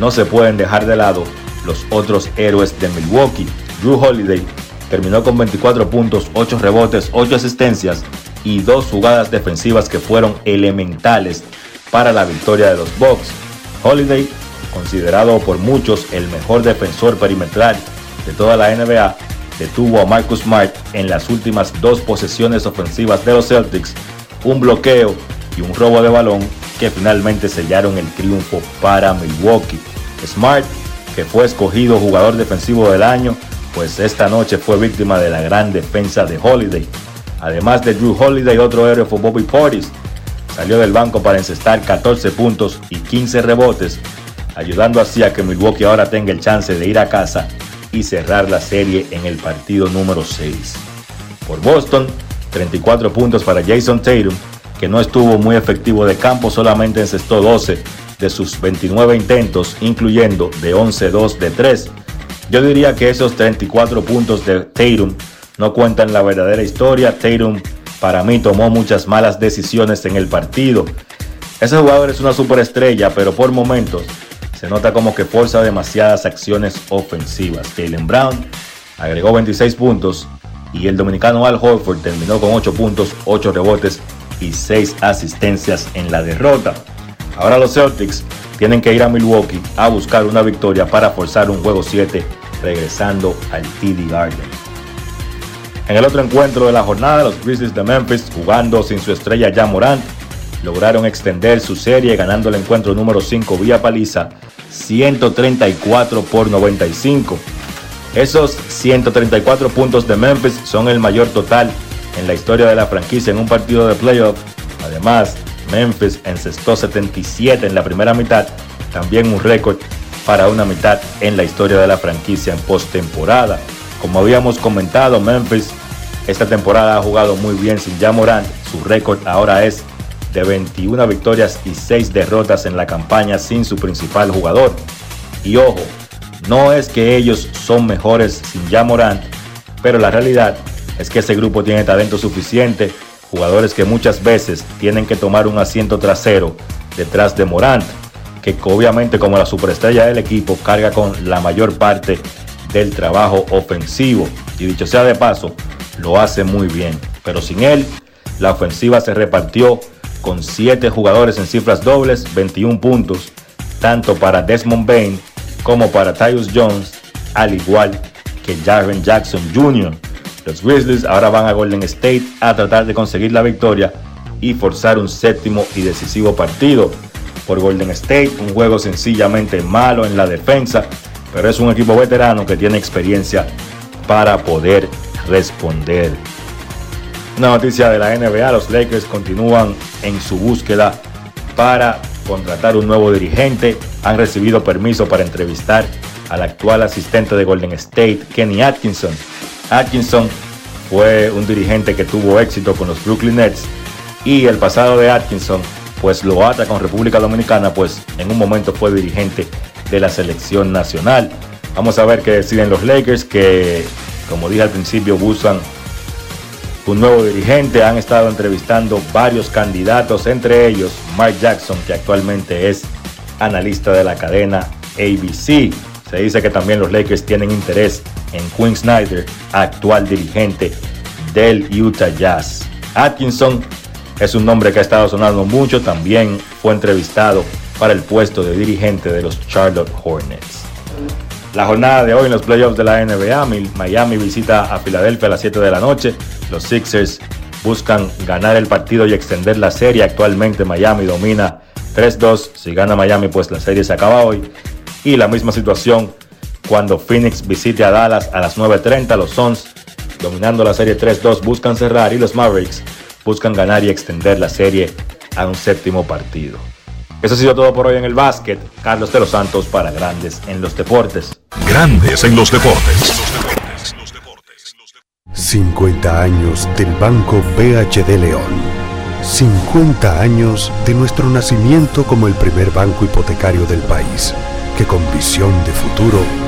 no se pueden dejar de lado los otros héroes de Milwaukee. Drew Holiday terminó con 24 puntos, 8 rebotes, 8 asistencias y dos jugadas defensivas que fueron elementales para la victoria de los Bucks. Holiday, considerado por muchos el mejor defensor perimetral de toda la NBA, detuvo a Marcus Smart en las últimas dos posesiones ofensivas de los Celtics, un bloqueo y un robo de balón que finalmente sellaron el triunfo para Milwaukee. Smart, que fue escogido jugador defensivo del año, pues esta noche fue víctima de la gran defensa de Holiday. Además de Drew Holiday, otro héroe fue Bobby Portis. Salió del banco para encestar 14 puntos y 15 rebotes, ayudando así a que Milwaukee ahora tenga el chance de ir a casa y cerrar la serie en el partido número 6. Por Boston, 34 puntos para Jason Tatum, que no estuvo muy efectivo de campo, solamente encestó 12 de sus 29 intentos, incluyendo de 11-2 de 3. Yo diría que esos 34 puntos de Tatum no cuentan la verdadera historia. Tatum para mí tomó muchas malas decisiones en el partido. Ese jugador es una superestrella, pero por momentos se nota como que forza demasiadas acciones ofensivas. Jalen Brown agregó 26 puntos y el dominicano Al Horford terminó con 8 puntos, 8 rebotes y 6 asistencias en la derrota. Ahora los Celtics tienen que ir a Milwaukee a buscar una victoria para forzar un juego 7 regresando al TD Garden. En el otro encuentro de la jornada, los Grizzlies de Memphis, jugando sin su estrella ya Morant, lograron extender su serie ganando el encuentro número 5 vía paliza 134 por 95. Esos 134 puntos de Memphis son el mayor total en la historia de la franquicia en un partido de playoff. Además, Memphis encestó 77 en la primera mitad, también un récord para una mitad en la historia de la franquicia en postemporada. Como habíamos comentado, Memphis esta temporada ha jugado muy bien sin ya Morant. Su récord ahora es de 21 victorias y 6 derrotas en la campaña sin su principal jugador. Y ojo, no es que ellos son mejores sin ya Morant, pero la realidad es que ese grupo tiene talento suficiente, jugadores que muchas veces tienen que tomar un asiento trasero detrás de Morant, que obviamente como la superestrella del equipo carga con la mayor parte del trabajo ofensivo. Y dicho sea de paso, lo hace muy bien. Pero sin él, la ofensiva se repartió con 7 jugadores en cifras dobles, 21 puntos, tanto para Desmond Bain como para Tyus Jones, al igual que Jaren Jackson Jr. Los Grizzlies ahora van a Golden State a tratar de conseguir la victoria y forzar un séptimo y decisivo partido. Por Golden State, un juego sencillamente malo en la defensa, pero es un equipo veterano que tiene experiencia para poder responder. Una noticia de la NBA, los Lakers continúan en su búsqueda para contratar un nuevo dirigente. Han recibido permiso para entrevistar al actual asistente de Golden State, Kenny Atkinson. Atkinson fue un dirigente que tuvo éxito con los Brooklyn Nets y el pasado de Atkinson pues lo ata con República Dominicana, pues en un momento fue dirigente de la selección nacional. Vamos a ver qué deciden los Lakers, que como dije al principio buscan un nuevo dirigente. Han estado entrevistando varios candidatos, entre ellos Mike Jackson, que actualmente es analista de la cadena ABC. Se dice que también los Lakers tienen interés en Quinn Snyder, actual dirigente del Utah Jazz. Atkinson es un nombre que ha estado sonando mucho, también fue entrevistado para el puesto de dirigente de los Charlotte Hornets. La jornada de hoy en los playoffs de la NBA, Miami visita a Filadelfia a las 7 de la noche. Los Sixers buscan ganar el partido y extender la serie. Actualmente Miami domina 3-2. Si gana Miami, pues la serie se acaba hoy. Y la misma situación cuando Phoenix visite a Dallas a las 9.30. Los Suns, dominando la serie 3-2, buscan cerrar y los Mavericks buscan ganar y extender la serie a un séptimo partido. Eso ha sido todo por hoy en el básquet. Carlos de los Santos para Grandes en los Deportes. Grandes en los Deportes. 50 años del Banco BHD León. 50 años de nuestro nacimiento como el primer banco hipotecario del país, que con visión de futuro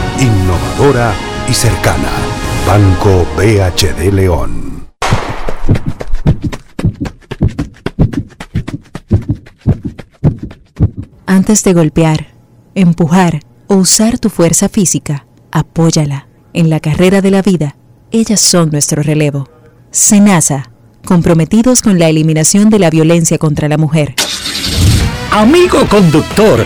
innovadora y cercana. Banco BHD León. Antes de golpear, empujar o usar tu fuerza física, apóyala. En la carrera de la vida, ellas son nuestro relevo. Senasa, comprometidos con la eliminación de la violencia contra la mujer. Amigo conductor,